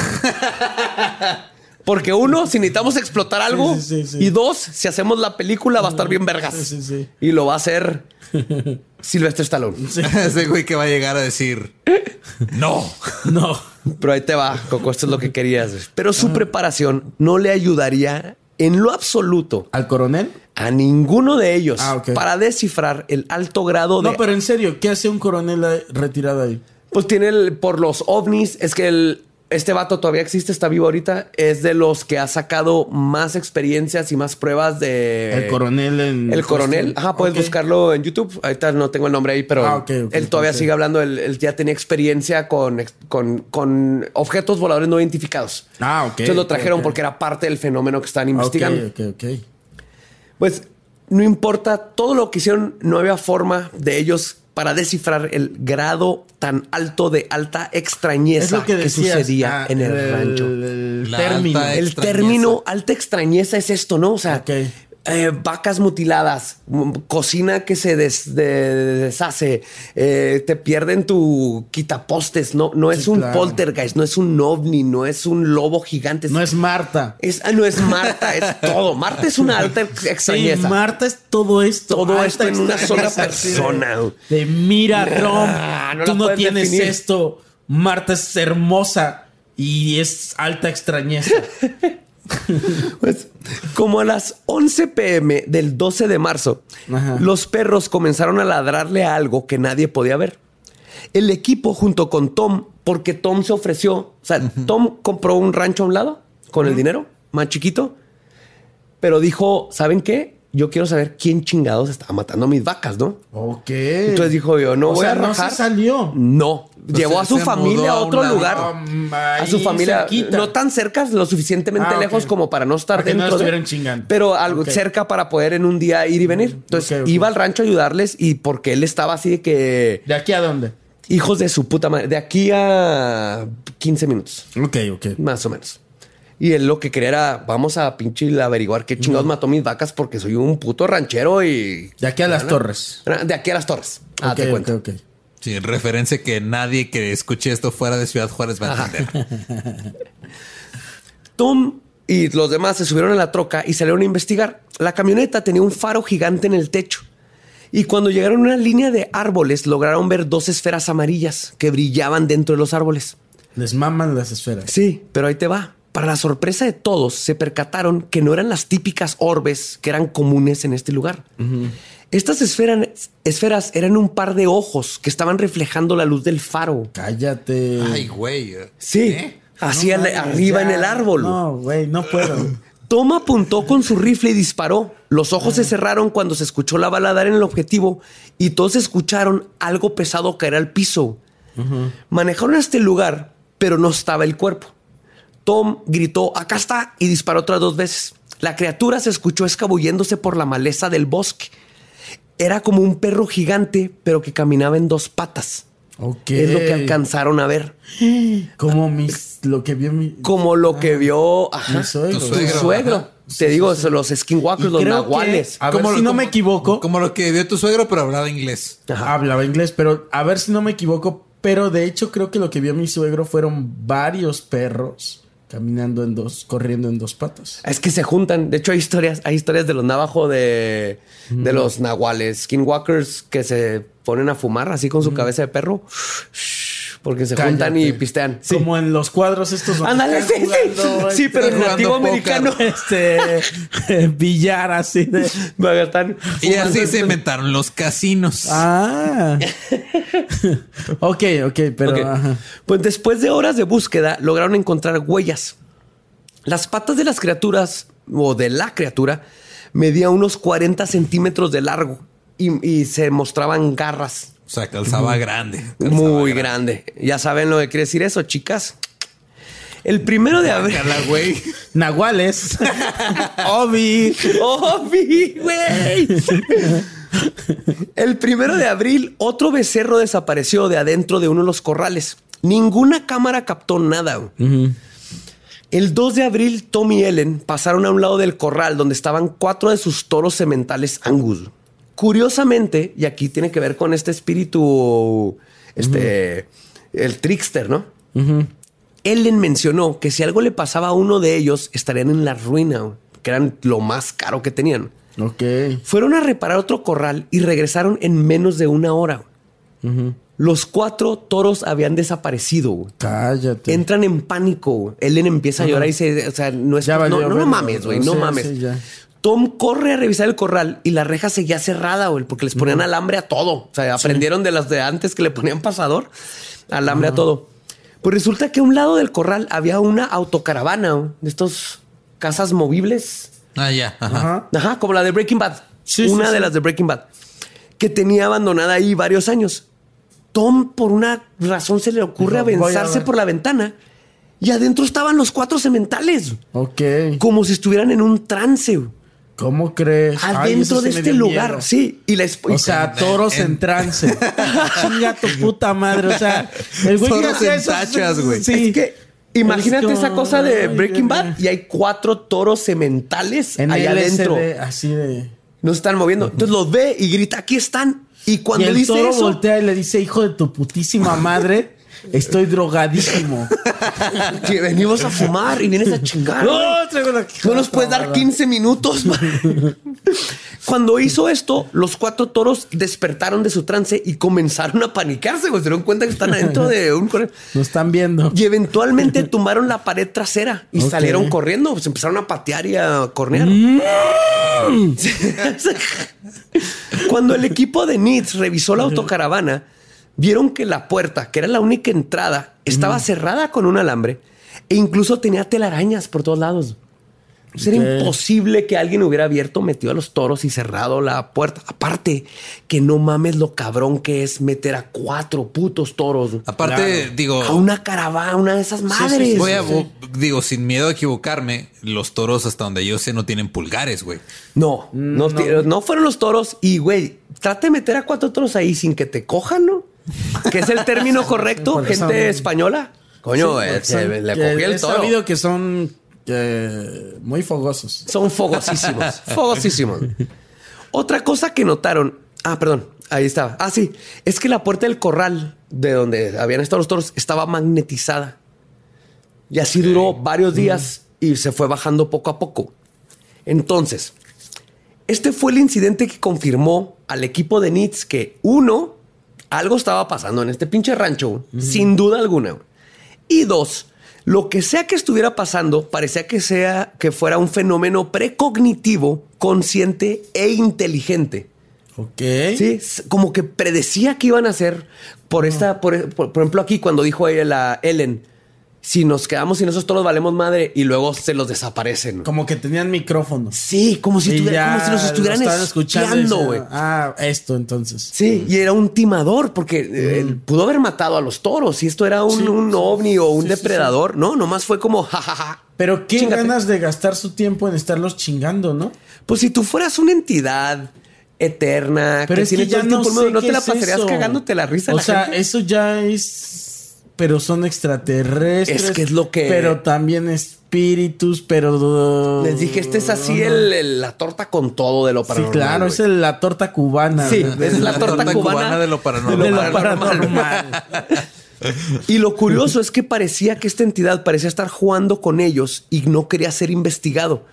Porque uno, si necesitamos explotar algo. Sí, sí, sí, sí. Y dos, si hacemos la película, va a estar bien vergas. Sí, sí, sí. Y lo va a hacer Silvestre Stallone. Ese güey que va a llegar a decir no. No. Pero ahí te va, Coco. Esto es lo que querías. Pero Ah. su preparación no le ayudaría en lo absoluto ¿Al coronel? a ninguno de ellos Ah, ok. para descifrar el alto grado de. No, pero en serio, ¿qué hace un coronel retirado ahí? Pues tiene el, por los ovnis, es que el, este vato todavía existe, está vivo ahorita. Es de los que ha sacado más experiencias y más pruebas de. El coronel en. El coronel, ajá, puedes buscarlo en YouTube. Ahorita no tengo el nombre ahí, pero Ah, ok, ok, él todavía sigue hablando. Él, él ya tenía experiencia con, con, con objetos voladores no identificados. Ah, ok. Entonces lo trajeron porque era parte del fenómeno que estaban investigando. Ok, ok, ok. Pues no importa todo lo que hicieron, no había forma de ellos para descifrar el grado tan alto de alta extrañeza que sucedía ah, en el, rancho. El término. alta El extrañeza. término alta extrañeza es esto, ¿no? O sea, Ok. Eh, vacas mutiladas, cocina que se des- de- deshace, eh, te pierden tu quitapostes, no, no es Sí, un claro. poltergeist, no es un ovni, no es un lobo gigante. No es Marta. Es- ah, no es Marta, es todo. Marta es una alta Sí, extrañeza. Marta es todo esto. Todo esto en una sola persona. De, mira, Ah, no tú no tienes definir. esto. Marta es hermosa y es alta extrañeza. Pues, como a las 11 pm del 12 de marzo, Ajá. los perros comenzaron a ladrarle a algo que nadie podía ver. El equipo junto con Tom, porque Tom se ofreció, o sea, Tom compró un rancho a un lado con el dinero, más chiquito, pero dijo, ¿saben qué? Yo quiero saber quién chingados estaba matando a mis vacas, ¿no? ok. Entonces dijo yo, no o voy sea, a no rajar. se salió. No, llevó a su familia a otro lugar. A su familia, cerquita. no tan cerca, lo suficientemente Ah, lejos como para no estar Para que no dentro. de- estuvieran chingando. Pero algo cerca para poder en un día ir y venir. Entonces Ok, ok. iba al rancho a ayudarles y porque él estaba así de que ¿De aquí a dónde? hijos de su puta madre, de aquí a 15 minutos, Ok, ok. más o menos. Y él lo que quería era, vamos a pinche averiguar qué chingados mató mis vacas porque soy un puto ranchero y... De aquí a las torres. De aquí a las torres. Ah, ok, te cuento. ok, ok. Sí, referencia que nadie que escuche esto fuera de Ciudad Juárez va a entender. Tom y los demás se subieron a la troca y salieron a investigar. La camioneta tenía un faro gigante en el techo. Y cuando llegaron a una línea de árboles, lograron ver dos esferas amarillas que brillaban dentro de los árboles. Les maman las esferas. Sí, pero ahí te va. Para la sorpresa de todos, se percataron que no eran las típicas orbes que eran comunes en este lugar. Estas esferas, esferas eran un par de ojos que estaban reflejando la luz del faro. Cállate. Ay, güey. Sí, ¿Eh? así No al- mames, arriba ya. en el árbol. No, güey, no puedo. Tom apuntó con su rifle y disparó. Los ojos se cerraron cuando se escuchó la bala dar en el objetivo y todos escucharon algo pesado caer al piso. Manejaron a este lugar, pero no estaba el cuerpo. Tom gritó, acá está, y disparó otras dos veces. La criatura se escuchó escabulléndose por la maleza del bosque. Era como un perro gigante, pero que caminaba en dos patas. Ok. Es lo que alcanzaron a ver. Como mis, lo que vio mi. Como lo que vio ajá, Mi suegro. tu Tu suegro, suegro. ajá. Te digo, los skinwalkers, los nahuales. que- a ver Como si lo- no me equivoco. Como lo que vio tu suegro, pero hablaba inglés. Ajá. Hablaba inglés, pero a ver si no me equivoco. Pero de hecho, creo que lo que vio mi suegro fueron varios perros caminando en dos, corriendo en dos patas. Es que se juntan. De hecho, hay historias, hay historias de los navajo de, de los nahuales, skinwalkers que se ponen a fumar así con su cabeza de perro. Porque se juntan y pistean. Sí. Como en los cuadros estos. Ándale, sí, sí. jugando, Sí, pero en este, nativo jugando americano. Este billar así de. Y así se inventaron los casinos. Ah. ok, ok, pero. Ajá. Pues después de horas de búsqueda, lograron encontrar huellas. Las patas de las criaturas, o de la criatura, medía unos 40 centímetros de largo y, y se mostraban garras. O sea, calzaba grande. calzaba Muy grande. Ya saben lo que quiere decir eso, chicas. El primero de abril. Güey. Nahuales. Obi. ¡Obi, güey! El primero de abril, otro becerro desapareció de adentro de uno de los corrales. Ninguna cámara captó nada. El 2 de abril, Tom y Ellen pasaron a un lado del corral donde estaban cuatro de sus toros sementales Angus. Curiosamente, y aquí tiene que ver con este espíritu, este, el trickster, ¿no? Ellen mencionó que si algo le pasaba a uno de ellos, estarían en la ruina, que eran lo más caro que tenían. Ok. Fueron a reparar otro corral y regresaron en menos de una hora. Los cuatro toros habían desaparecido. Cállate. Entran en pánico. Ellen empieza a llorar y dice, o sea, no es Ya no, no, no mames, güey, no mames. sí. Tom corre a revisar el corral y la reja seguía cerrada, güey, porque les ponían alambre a todo. O sea, aprendieron de las de antes que le ponían pasador, alambre a todo. Pues resulta que a un lado del corral había una autocaravana güey, de estos casas movibles. Ah, ya. Ajá. Ajá. Ajá, como la de Breaking Bad. Sí, una sí, de sí. las de Breaking Bad. Que tenía abandonada ahí varios años. Tom, por una razón, se le ocurre a avanzarse por la ventana y adentro estaban los cuatro sementales. Ok. Como si estuvieran en un trance. güey. ¿Cómo crees? Adentro eso de este lugar. miedo. Sí. Y la esp- O sea, toros en, en- trance. Chinga tu puta madre. O sea, el güey que Toros en eso- tachas, güey. Sí. Es que imagínate Es esa cosa de Ay, Breaking. Bad y hay cuatro toros sementales En ahí adentro. Así de. No se están moviendo. Entonces los ve y grita, aquí están. Y cuando y el dice toro eso, voltea y le dice, hijo de tu putísima madre, estoy drogadísimo. que venimos a fumar y vienes a chingar. no, traigo la No nos puedes dar 15 minutos. Cuando hizo esto, los cuatro toros despertaron de su trance y comenzaron a panicarse. güey. Se dieron cuenta que están adentro de un corral. Nos están viendo. Y eventualmente tumbaron la pared trasera y salieron corriendo. Se empezaron a patear y a cornear. Cuando el equipo de Nits revisó la autocaravana, vieron que la puerta, que era la única entrada, estaba cerrada con un alambre e incluso tenía telarañas por todos lados. Pues Era imposible que alguien hubiera abierto, metido a los toros y cerrado la puerta. Aparte, que no mames lo cabrón que es meter a cuatro putos toros Aparte, digo, a una caravana, una de esas sí, madres. sí, voy a, sí. digo, sin miedo a equivocarme, los toros, hasta donde yo sé, no tienen pulgares, güey. No, no, No. ti- no fueron los toros. Y, güey, trate de meter a cuatro toros ahí sin que te cojan, ¿no? Que es el término correcto, gente son- española. Coño, Sí, eh, son- le cogí el he toro. sabido que son eh, muy fogosos. Son fogosísimos, fogosísimos. Otra cosa que notaron, ah, perdón, ahí estaba. Ah, sí, es que la puerta del corral de donde habían estado los toros estaba magnetizada. Y así duró varios días y se fue bajando poco a poco. Entonces, este fue el incidente que confirmó al equipo de Nits que uno, algo estaba pasando en este pinche rancho, sin duda alguna. Y dos, lo que sea que estuviera pasando parecía que sea que fuera un fenómeno precognitivo, consciente e inteligente. Ok. Sí, como que predecía que iban a hacer por esta, por, por- por ejemplo, aquí cuando dijo ella, Ellen, si nos quedamos sin esos toros valemos madre y luego se los desaparecen. Como que tenían micrófonos. Sí, como si, ya como si los estuvieran escuchando güey. Ah, esto entonces. Sí, y era un timador porque eh, él pudo haber matado a los toros. Y esto era un, Sí, un sí, ovni o un depredador. No, nomás fue como jajaja. Pero qué ganas de gastar su tiempo en estarlos chingando, ¿no? Pues si tú fueras una entidad eterna Pero que es que ya no sé no, te la pasarías cagándote la risa. O la sea, gente? eso ya es. Pero son extraterrestres. Es que es lo que- Pero también espíritus, pero. Les dije, este es así el, el- la torta con todo de lo Sí, paranormal. claro, güey. es el- la torta cubana. Sí, es la torta cubana de lo de paranormal. lo paranormal. paranormal. Y lo curioso es que parecía que esta entidad parecía estar jugando con ellos y no quería ser investigado.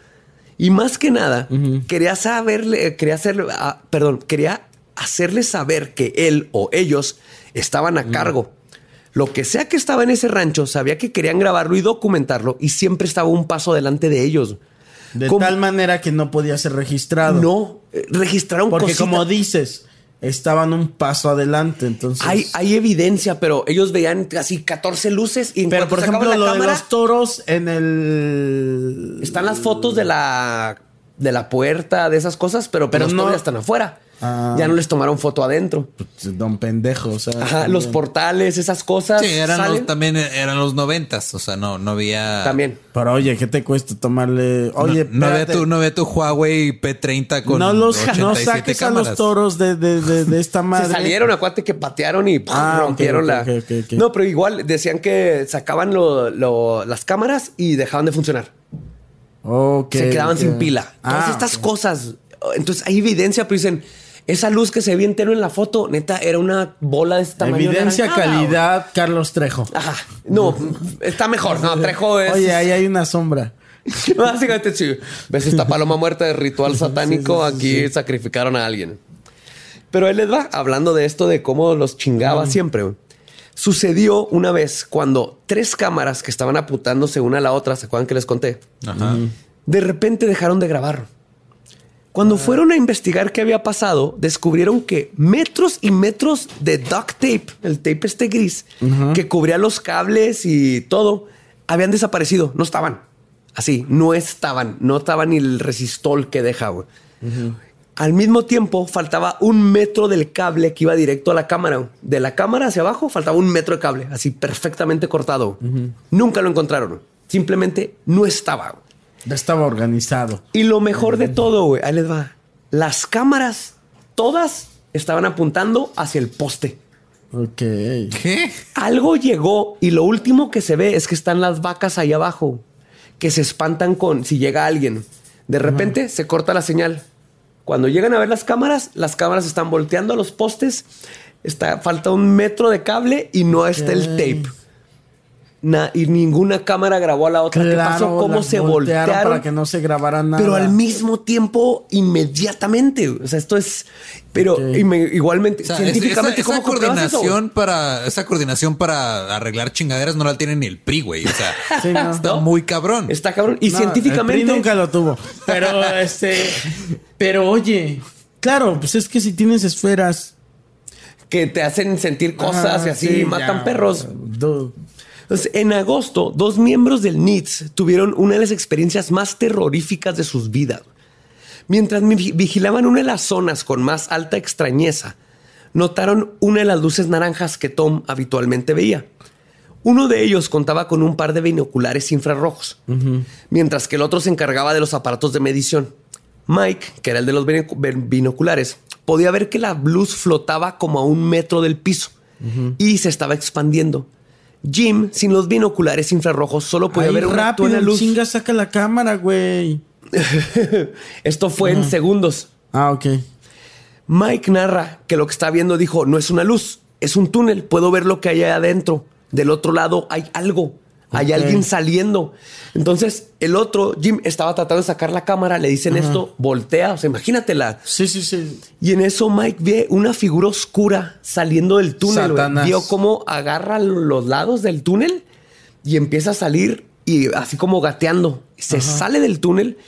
Y más que nada, quería saberle, quería hacerle, ah, perdón, quería hacerle saber que él o ellos estaban a cargo. Lo que sea que estaba en ese rancho, sabía que querían grabarlo y documentarlo y siempre estaba un paso delante de ellos. De Como- tal manera que no podía ser registrado. No, eh, registraron Porque como dices, estaban un paso adelante. Entonces. Hay, hay evidencia, pero ellos veían así 14 luces y en pero por ejemplo, la lo de los toros en el. están las fotos de la de la puerta, de esas cosas, pero, Pero los no- están afuera. Ah. Ya no les tomaron foto adentro. Pues, don pendejo, o sea. Ajá, los portales, esas cosas. Sí, eran salen los, también eran los noventas. O sea, no, no había. también. Pero oye, ¿qué te cuesta tomarle? Oye, no, no ve tu, no ve tu Huawei P30 con. no los no 87 saques a los toros de, de, de, de esta madre. Se salieron, acuérdate que patearon y ¡pum! Ah, rompieron la. No, pero igual decían que sacaban lo- lo- las cámaras y dejaban de funcionar. Se quedaban sin pila. Todas Ah, estas cosas. Entonces hay evidencia, pero dicen, esa luz que se ve entero en la foto, neta, era una bola de tamaño. Evidencia, naranjada, calidad, Carlos Trejo. Ajá. No, está mejor. No, Trejo es. Oye, ahí hay una sombra. Básicamente, sí. ¿Ves esta paloma muerta de ritual satánico? sí, sí, Aquí sacrificaron a alguien. Pero él les va hablando de esto de cómo los chingaba siempre. Sucedió una vez cuando tres cámaras que estaban apuntándose una a la otra, ¿se acuerdan que les conté? Ajá. De repente dejaron de grabar. Cuando Ah. fueron a investigar qué había pasado, descubrieron que metros y metros de duct tape, el tape este gris, que cubría los cables y todo, habían desaparecido. No estaban. Así, no estaban. No estaba ni el resistol que deja. güey. Al mismo tiempo, faltaba un metro del cable que iba directo a la cámara. De la cámara hacia abajo, faltaba un metro de cable, así perfectamente cortado. Nunca lo encontraron. Simplemente no estaba. Ya estaba organizado. Y lo mejor de todo, güey, ahí les va. Las cámaras, todas estaban apuntando hacia el poste. Ok. ¿Qué? Algo llegó y lo último que se ve es que están las vacas ahí abajo, que se espantan con si llega alguien. De repente se corta la señal. Cuando llegan a ver las cámaras, las cámaras están volteando a los postes. Está, falta un metro de cable y no está el tape. Na- y ninguna cámara grabó a la otra. ¿Qué pasó? ¿Cómo se voltearon? para que no se grabara nada. Pero al mismo tiempo, inmediatamente. O sea, esto es. Pero igualmente, O sea, científicamente, esa, esa ¿cómo eso? coordinación para esa coordinación para arreglar chingaderas no la tiene ni el PRI, güey. O sea, Sí, no. está ¿No? muy cabrón. Está cabrón. Y No, científicamente. el PRI nunca lo tuvo. Pero este. Pero oye, claro, pues es que si tienes esferas. que te hacen sentir cosas y así sí, matan ya, perros. dude. Entonces, en agosto, dos miembros del NITS tuvieron una de las experiencias más terroríficas de sus vidas. Mientras mi- vigilaban una de las zonas con más alta extrañeza, notaron una de las luces naranjas que Tom habitualmente veía. Uno de ellos contaba con un par de binoculares infrarrojos, mientras que el otro se encargaba de los aparatos de medición. Mike, que era el de los binoc- binoculares, podía ver que la luz flotaba como a un metro del piso y se estaba expandiendo. Jim, sin los binoculares infrarrojos, solo podía Ahí ver una rápido, buena luz. chinga, saca la cámara, güey. Esto fue en segundos. Ah, ok. Mike narra que lo que está viendo dijo, no es una luz, es un túnel, puedo ver lo que hay adentro. Del otro lado hay algo, hay alguien saliendo. Entonces el otro, Jim, estaba tratando de sacar la cámara, le dicen esto, voltea, o sea, imagínatela. Sí, sí, sí. Y en eso Mike ve una figura oscura saliendo del túnel. Vio cómo agarra los lados del túnel y empieza a salir y así como gateando. Se sale del túnel,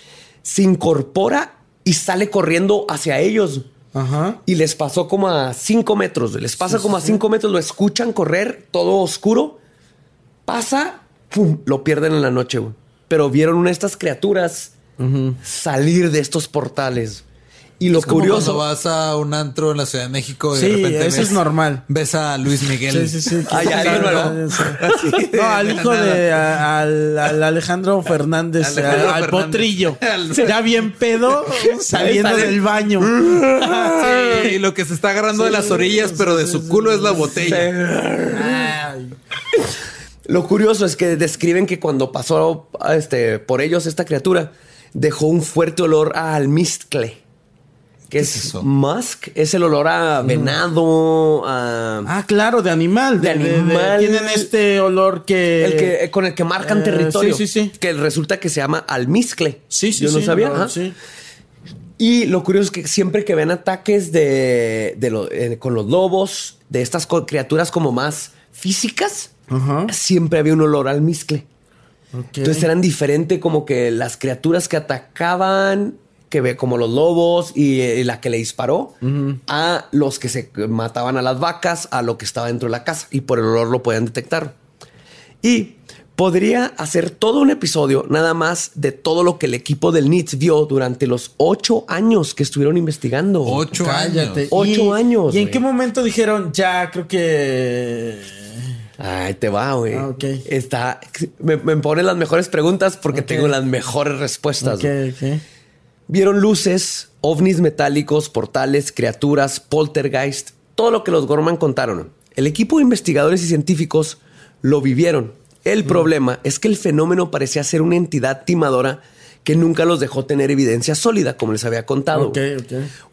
se incorpora y sale corriendo hacia ellos. Ajá. Y les pasó como a cinco metros. Les pasa como a cinco metros, lo escuchan correr, todo oscuro. Pasa, pum, lo pierden en la noche. güey. Pero vieron una de estas criaturas salir de estos portales. Y lo Es como curioso. cuando vas a un antro en la Ciudad de México y Sí, de repente eso ves, es normal. ves a Luis Miguel. Sí, sí, sí. No, al hijo de a- al, al Alejandro Fernández, Alejandro al, al Fernández. potrillo. Ya bien pedo, saliendo Sale- del baño. Sí, y lo que se está agarrando de las orillas, pero de su culo es la botella. Ay. Lo curioso es que describen que cuando pasó este, por ellos esta criatura, dejó un fuerte olor a almizcle. Que ¿Qué es, es eso? musk, es el olor a venado, a Ah, claro, de animal. De animal. tienen este olor que. el que con el que marcan eh, territorio. sí, sí, sí. Que resulta que se llama almizcle. Sí, sí, Yo no sí, sabía. no, sí. Y lo curioso es que siempre que ven ataques de, lo- eh, con los lobos, de estas criaturas como más físicas, Ajá. siempre había un olor al almizcle. Ok. Entonces eran diferentes como que las criaturas que atacaban, que ve como los lobos y, eh, la que le disparó, a los que se mataban a las vacas, a lo que estaba dentro de la casa y por el olor lo podían detectar. Y Podría hacer todo un episodio nada más de todo lo que el equipo del NITS vio durante los ocho años que estuvieron investigando. Ocho Cállate. años. Ocho ¿Y- años, ¿Y en güey. qué momento dijeron, ya, creo que... Ay, te va, güey. Ah, ok. Está. Me, me ponen las mejores preguntas porque tengo las mejores respuestas. Ok, güey. ok. Vieron luces, ovnis metálicos, portales, criaturas, poltergeist, todo lo que los Gorman contaron. El equipo de investigadores y científicos lo vivieron. El problema es que el fenómeno parecía ser una entidad timadora que nunca los dejó tener evidencia sólida, como les había contado.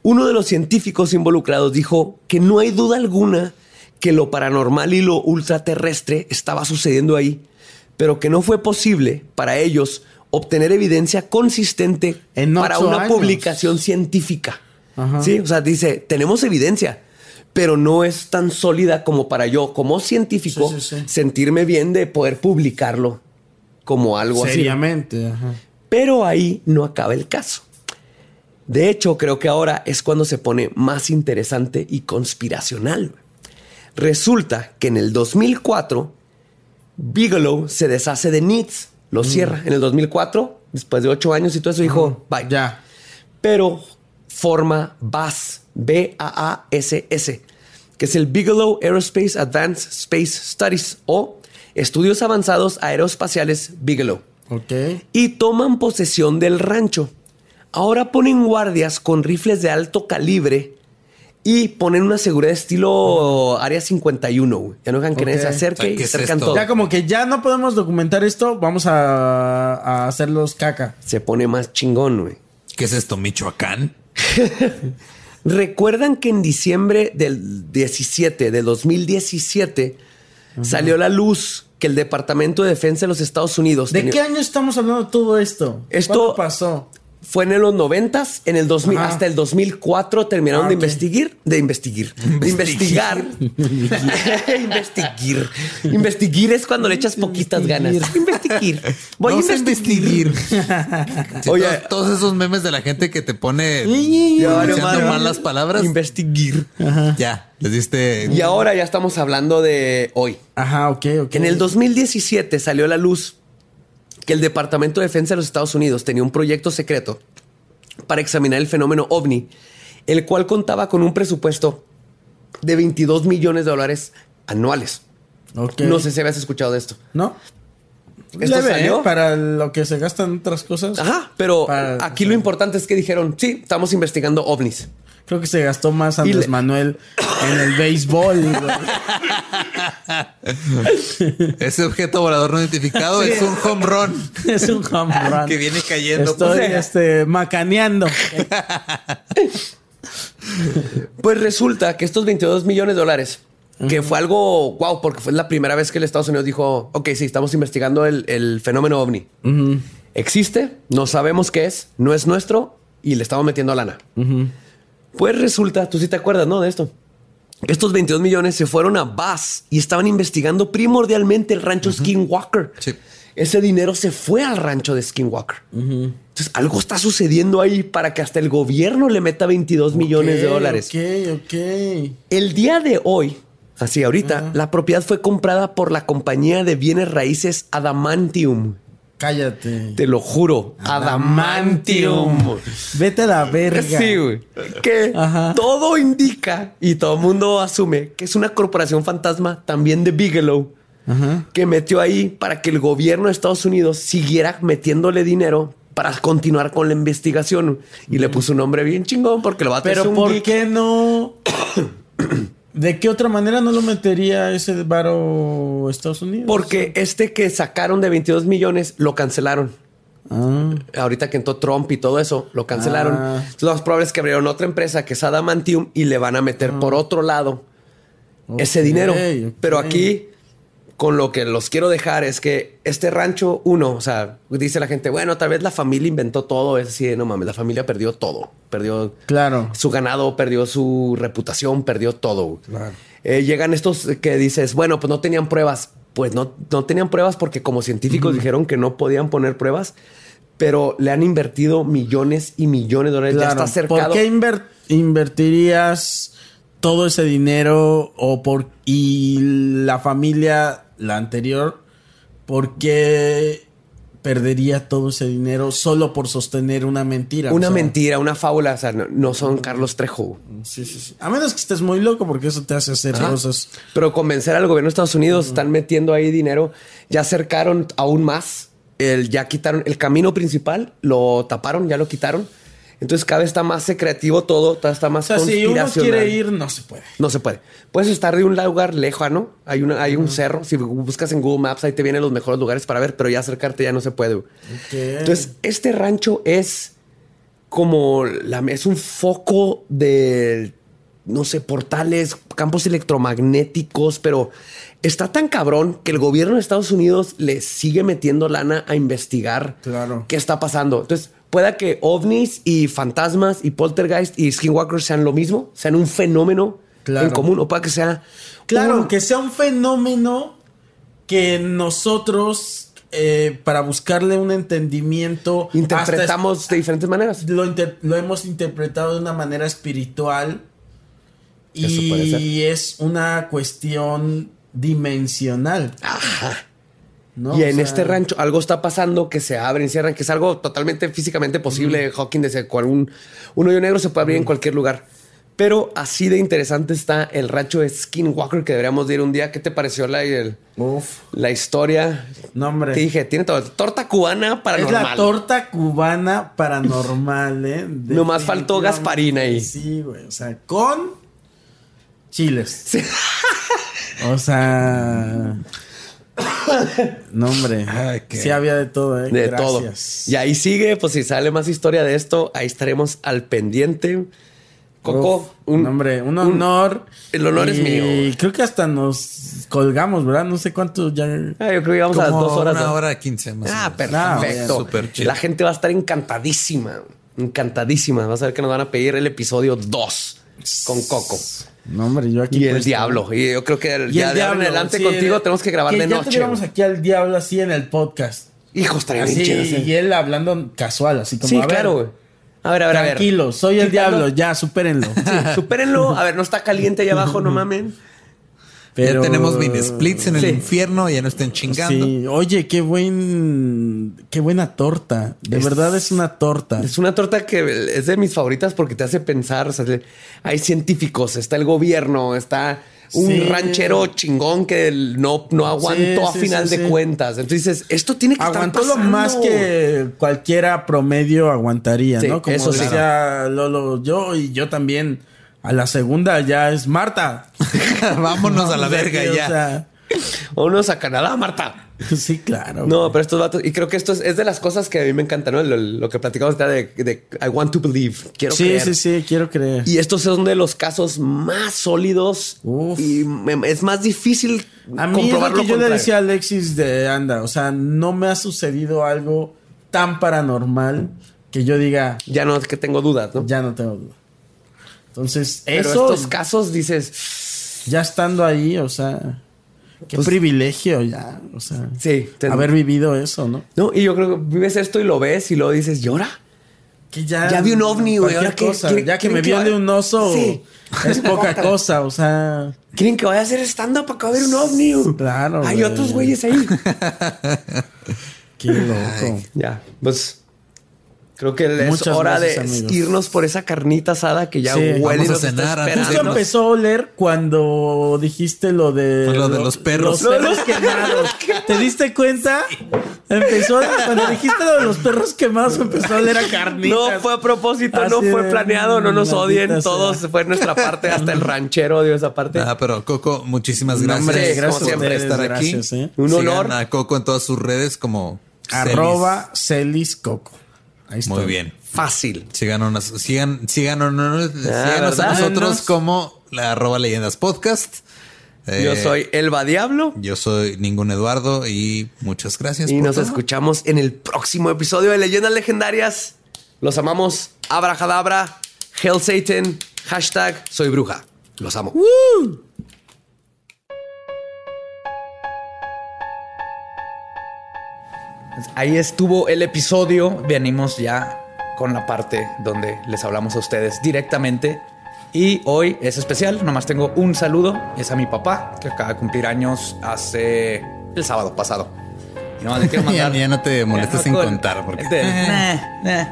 Uno de los científicos involucrados dijo que no hay duda alguna que lo paranormal y lo ultraterrestre estaba sucediendo ahí, pero que no fue posible para ellos obtener evidencia consistente En para una años. publicación científica. Ajá. Sí, o sea, dice, tenemos evidencia, pero no es tan sólida como para yo, como científico, Sí, sí, sí. sentirme bien de poder publicarlo como algo así. Seriamente. Pero ahí no acaba el caso. De hecho, creo que ahora es cuando se pone más interesante y conspiracional. Resulta que en el 2004, Bigelow se deshace de NITS, lo cierra. En el 2004, después de ocho años y todo eso, dijo, bye. Ya. Pero forma BASS, B-A-A-S-S, que es el Bigelow Aerospace Advanced Space Studies o Estudios Avanzados Aeroespaciales Bigelow Ok. y toman posesión del rancho. Ahora ponen guardias con rifles de alto calibre y ponen una seguridad estilo Área 51. güey. Ya no dejan que nadie Ok. se acerque y ¿qué es cercan esto? todo. Ya como que ya no podemos documentar esto, vamos a, a hacerlos caca. Se pone más chingón, güey. ¿Qué es esto, Michoacán? ¿Recuerdan que en diciembre del 17 de 2017 salió a la luz que el Departamento de Defensa de los Estados Unidos ¿De tenía- qué año estamos hablando de todo esto? Esto- ¿Cuándo pasó? Fue en los noventas, en el 2000, Ajá. hasta el 2004 terminaron Ah, de ok. investigar, de investigar, de investigar, investigar. Investigar es cuando le echas poquitas ganas. Investigar. Voy Vamos a investigar. Sí, Oye. todos, todos esos memes de la gente que te pone Ya valió pronunciando madre. mal las palabras. Investigar. Ya, les diste. Y ahora ya estamos hablando de hoy. Ajá, ok, ok. En el 2017 salió a la luz que el Departamento de Defensa de los Estados Unidos tenía un proyecto secreto para examinar el fenómeno ovni, el cual contaba con un presupuesto de 22 millones de dólares anuales. No sé si habías escuchado de esto. ¿No? ¿Esto Leve, salió? ¿eh? Para lo que se gastan otras cosas. Ajá, pero Para- aquí lo importante es que dijeron, sí, estamos investigando ovnis. Creo que se gastó más Andrés le- Manuel en el béisbol. Ese objeto volador no identificado es un home run es un home run. que viene cayendo. Estoy Pues, este, macaneando. Pues resulta que estos 22 millones de dólares, que fue algo wow, porque fue la primera vez que el Estados Unidos dijo, ok, sí, estamos investigando el, el fenómeno ovni. Existe, no sabemos qué es, no es nuestro y le estamos metiendo lana. Pues resulta, tú sí te acuerdas, ¿no? De esto. Estos 22 millones se fueron a Bass y estaban investigando primordialmente el rancho Skinwalker. Sí. Ese dinero se fue al rancho de Skinwalker. Entonces, algo está sucediendo ahí para que hasta el gobierno le meta 22 millones de dólares. Ok, ok. El día de hoy, así ahorita, la propiedad fue comprada por la compañía de bienes raíces Adamantium. Cállate. Te lo juro. Adamantium. Vete a la verga. Sí, güey. Que Ajá. todo indica y todo el mundo asume que es una corporación fantasma también de Bigelow Ajá. que metió ahí para que el gobierno de Estados Unidos siguiera metiéndole dinero para continuar con la investigación. Y le puso un nombre bien chingón porque lo va a tener Pero un ¿por geek. qué no? ¿De qué otra manera no lo metería ese varo Estados Unidos? Porque este que sacaron de 22 millones lo cancelaron. Ah, Ahorita que entró Trump y todo eso, lo cancelaron. Ah. Entonces, lo más probable es que abrieron otra empresa que es Adamantium y le van a meter por otro lado ese dinero. Pero aquí, con lo que los quiero dejar es que este rancho, uno, o sea, dice la gente, bueno, tal vez la familia inventó todo. Es así, no mames, la familia perdió todo. Perdió Claro. su ganado, perdió su reputación, perdió todo. Claro. Eh, llegan estos que dices, bueno, pues no tenían pruebas. Pues no, no tenían pruebas porque como científicos dijeron que no podían poner pruebas, pero le han invertido millones y millones de dólares. Ya está cercado. ¿Por qué inver- invertirías todo ese dinero o por y la familia, la anterior, ¿por qué perdería todo ese dinero solo por sostener una mentira? Una O sea, mentira, una fábula. O sea, no, no son Carlos Trejo. Sí, sí, sí. A menos que estés muy loco porque eso te hace hacer cosas. Pero convencer al gobierno de Estados Unidos, están metiendo ahí dinero. Ya acercaron aún más. El, ya quitaron el camino principal, lo taparon, ya lo quitaron. Entonces cada vez está más secretivo todo, está O más sea, si uno quiere ir, no se puede. No se puede. Puedes estar de un lugar lejano. Hay, una, hay un cerro. Si buscas en Google Maps, ahí te vienen los mejores lugares para ver, pero ya acercarte ya no se puede. Entonces, este rancho es como la, es un foco de, no sé, portales, campos electromagnéticos, pero está tan cabrón que el gobierno de Estados Unidos le sigue metiendo lana a investigar Claro. qué está pasando. Entonces, pueda que ovnis y fantasmas y poltergeist y skinwalkers sean lo mismo, sean un fenómeno Claro. en común, o pueda que sea Claro, un- que sea un fenómeno que nosotros, eh, para buscarle un entendimiento, interpretamos de diferentes maneras. lo, inter- lo hemos interpretado de una manera espiritual Eso y es una cuestión dimensional. ¿No? y en sea, este rancho algo está pasando que se abren, cierran, que es algo totalmente físicamente posible. Hawking desde cual un, un hoyo negro se puede abrir en cualquier lugar. Pero así de interesante está el rancho de Skinwalker que deberíamos de ir un día. ¿Qué te pareció la, el- Uf, la historia? no, hombre. Te dije, tiene todo. Torta cubana Es paranormal. la torta cubana paranormal, ¿eh? Nomás faltó Gasparín ahí. Sí, güey. O sea, con chiles. O sea. No, hombre. Ay, qué- Sí había de todo, ¿eh? de Gracias. todo. Y ahí sigue, pues si sale más historia de esto, ahí estaremos al pendiente. Coco, Uf, no, hombre, un honor. el honor es mío. Y creo que hasta nos colgamos, ¿verdad? No sé cuánto ya. Ah, yo creo que íbamos a las dos horas. Una ¿no? hora quince más. o Ah, menos. Ah, perfecto. chido. La gente va a estar encantadísima. Encantadísima. Vas a ver que nos van a pedir el episodio 2 con Coco. No, hombre, yo aquí. Y el diablo. Y yo creo que el, ya el de ahora en adelante sí, contigo el- tenemos que grabar que de ya noche. tuviéramos aquí al diablo así en el podcast. Hijo, estaría bien chido. sí. y él hablando casual, así como. Sí, a claro, güey. A ver, a ver, a ver. Tranquilo, soy el diablo, ya, supérenlo. Supérenlo. A ver, no está caliente allá abajo, no mamen. Pero ya tenemos mini splits en el Sí. infierno, ya no estén chingando. Sí, oye, qué buen, qué buena torta. De Es- verdad es una torta. Es una torta que es de mis favoritas porque te hace pensar. O sea, hay científicos, está el gobierno, está un Sí. ranchero chingón que no, no aguantó a sí, final sí, de sí. cuentas. Entonces dices, esto tiene que Aguantó estar lo pasando. más que cualquiera promedio aguantaría, Sí, ¿no? Como eso decía Lolo, yo y yo también. A la segunda ya es Marta. Vámonos a la verga que, o ya. sea, Vámonos a Canadá, Marta. sí, claro. No, pero estos vatos, y creo que esto es, es de las cosas que a mí me encanta, ¿no? Lo, lo que platicamos de, de I want to believe. Quiero sí, creer. sí, sí, quiero creer. Y estos son de los casos más sólidos Uf. y me- es más difícil A mí es lo que yo le decía a Alexis de anda, o sea, no me ha sucedido algo tan paranormal que yo diga, Ya no es que tengo dudas, ¿no? ya no tengo duda. Entonces, Pero eso estos casos dices, ya estando ahí, o sea, qué privilegio ya, o sea, Pues sí, haber vivido eso, ¿no? No, y yo creo que vives esto y lo ves y luego dices, ¿llora? Que ya, Ya vi un ovni, güey, ahora cosa, quieren- ya que me que viole vaya- un oso Sí. es poca cosa, o sea, ¿Quieren que vaya a hacer stand-up para que haber un ovni? Claro, Hay otros güeyes ahí. qué loco. ya, pues creo que es hora gracias, de amigos. irnos por esa carnita asada que ya Sí. huele y a nos está cenar. Justo empezó a oler cuando dijiste lo de... Pues lo de los perros. Los perros quemados. ¿Te diste cuenta? Empezó... Cuando dijiste lo de los perros quemados, empezó a oler a carnitas. No fue a propósito, no fue planeado, no nos maldita odien. sea. Todos fue nuestra parte, hasta el ranchero dio esa parte. Ah, pero Coco, muchísimas gracias. hombre, gracias como siempre, ustedes, estar aquí. ¿eh? Un Sigan honor. a Coco en todas sus redes como Celis. Arroba Celis Coco. Ahí está. Muy bien. Fácil. Síganos, sigan, síganos, síganos a ¿verdad? nosotros como la arroba leyendas podcast. Eh, Yo soy Elba Diablo Yo soy ningún Eduardo y muchas gracias. y por nos todo. escuchamos en el próximo episodio de Leyendas Legendarias. Los amamos. Abrahadabra, Hell Satan, hashtag soy bruja. Los amo. Ahí estuvo el episodio. Venimos ya con la parte donde les hablamos a ustedes directamente. Y hoy es especial, nomás tengo un saludo. Es a mi papá, que acaba de cumplir años hace el sábado pasado. Y nomás le quiero mandar. ya, no te molestes en contar porque. Eh.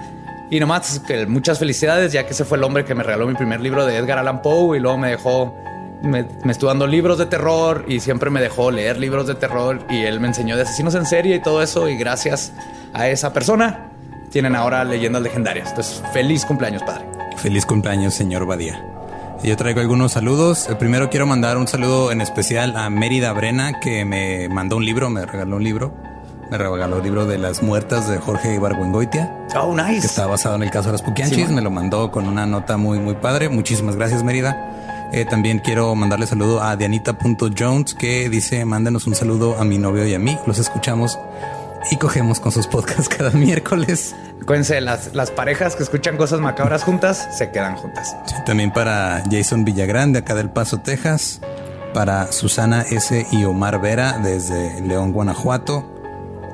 Y nomás muchas felicidades, ya que ese fue el hombre que me regaló mi primer libro de Edgar Allan Poe y luego me dejó. Me, me estuvo dando libros de terror y siempre me dejó leer libros de terror y él me enseñó de asesinos en serie y todo eso. Y gracias a esa persona tienen ahora leyendas legendarias. Entonces, feliz cumpleaños, padre. Feliz cumpleaños, señor Badía. Yo traigo algunos saludos. Eh, primero quiero mandar un saludo en especial a Mérida Brena, que me mandó un libro, me regaló un libro. Me regaló el libro de las muertas de Jorge Ibargüengoitia. Oh, nice. Que está basado en el caso de las Puquianchis. me lo mandó con una nota muy, muy padre. Muchísimas gracias, Mérida. Eh, también quiero mandarle saludo a Dianita.jones que dice: Mándenos un saludo a mi novio y a mí. Los escuchamos y cogemos con sus podcasts cada miércoles. Acuérdense, las, las parejas que escuchan cosas macabras juntas se quedan juntas. también para Jason Villagrán acá del Paso, Texas. Para Susana S. y Omar Vera desde León, Guanajuato.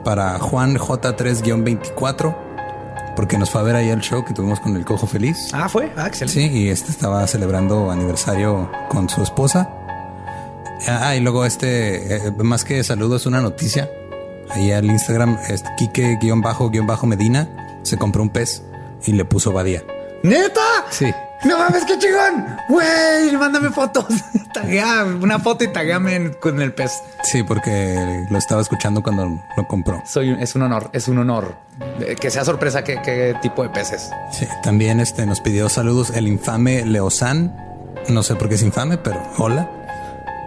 Para Juan J3-24 porque nos fue a ver ahí el show que tuvimos con el Cojo Feliz. Ah, fue. Ah, excelente. Sí, y este estaba celebrando aniversario con su esposa. Ah, y luego este, eh, más que saludo, es una noticia ahí al Instagram, Kike-Medina, se compró un pez y le puso Badía. ¿Neta? Sí. No mames, qué chingón. Güey, mándame fotos. Taguea una foto y tagueame con el pez. Sí, porque lo estaba escuchando cuando lo compró. Soy, es un honor, es un honor. Que sea sorpresa qué, qué tipo de peces. Sí, también este nos pidió saludos el infame Leosan. No sé por qué es infame, pero hola.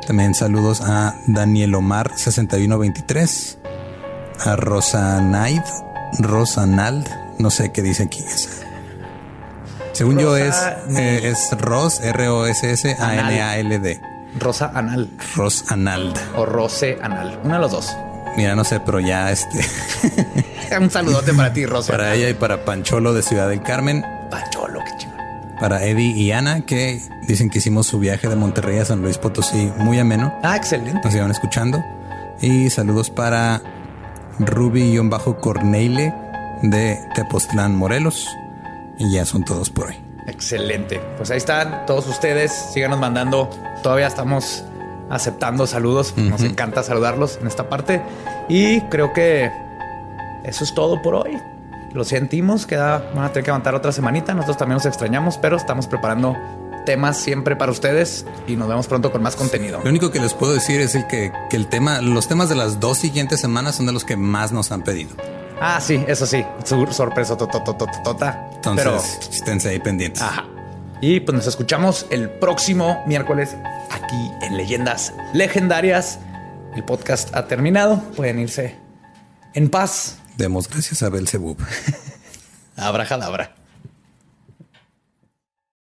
También saludos a Daniel Omar 6123 a Rosanaid, Rosanald, no sé qué dice aquí. Según yo es, eh, es Ros, R-O-S-S-A-N-A-L-D. Rosa Anal. Ros Anald. O Rose Anal. Uno de los dos. Mira, no sé, pero ya este. Un saludote para ti, Rosa. Para ella y para Pancholo de Ciudad del Carmen. Pancholo, qué chingón. Para Eddie y Ana, que dicen que hicimos su viaje de Monterrey a San Luis Potosí muy ameno. Ah, excelente. Nos iban escuchando. Y saludos para Ruby-Corneile de Tepoztlán, Morelos. Y ya son todos por hoy. Excelente. Pues ahí están todos ustedes. Síganos mandando. Todavía estamos aceptando saludos. Nos encanta saludarlos en esta parte. Y creo que eso es todo por hoy. Lo sentimos. Queda, van a tener que aguantar otra semanita. Nosotros también nos extrañamos, pero estamos preparando temas siempre para ustedes y nos vemos pronto con más contenido. Lo único que les puedo decir es el que, el tema, los temas de las dos siguientes semanas son de los que más nos han pedido. Ah, sí, eso sí. sorpresa, tota. Entonces, esténse ahí pendientes. Ajá. Y pues nos escuchamos el próximo miércoles aquí en Leyendas Legendarias. El podcast ha terminado. Pueden irse en paz. Demos gracias a Belzebub. Abra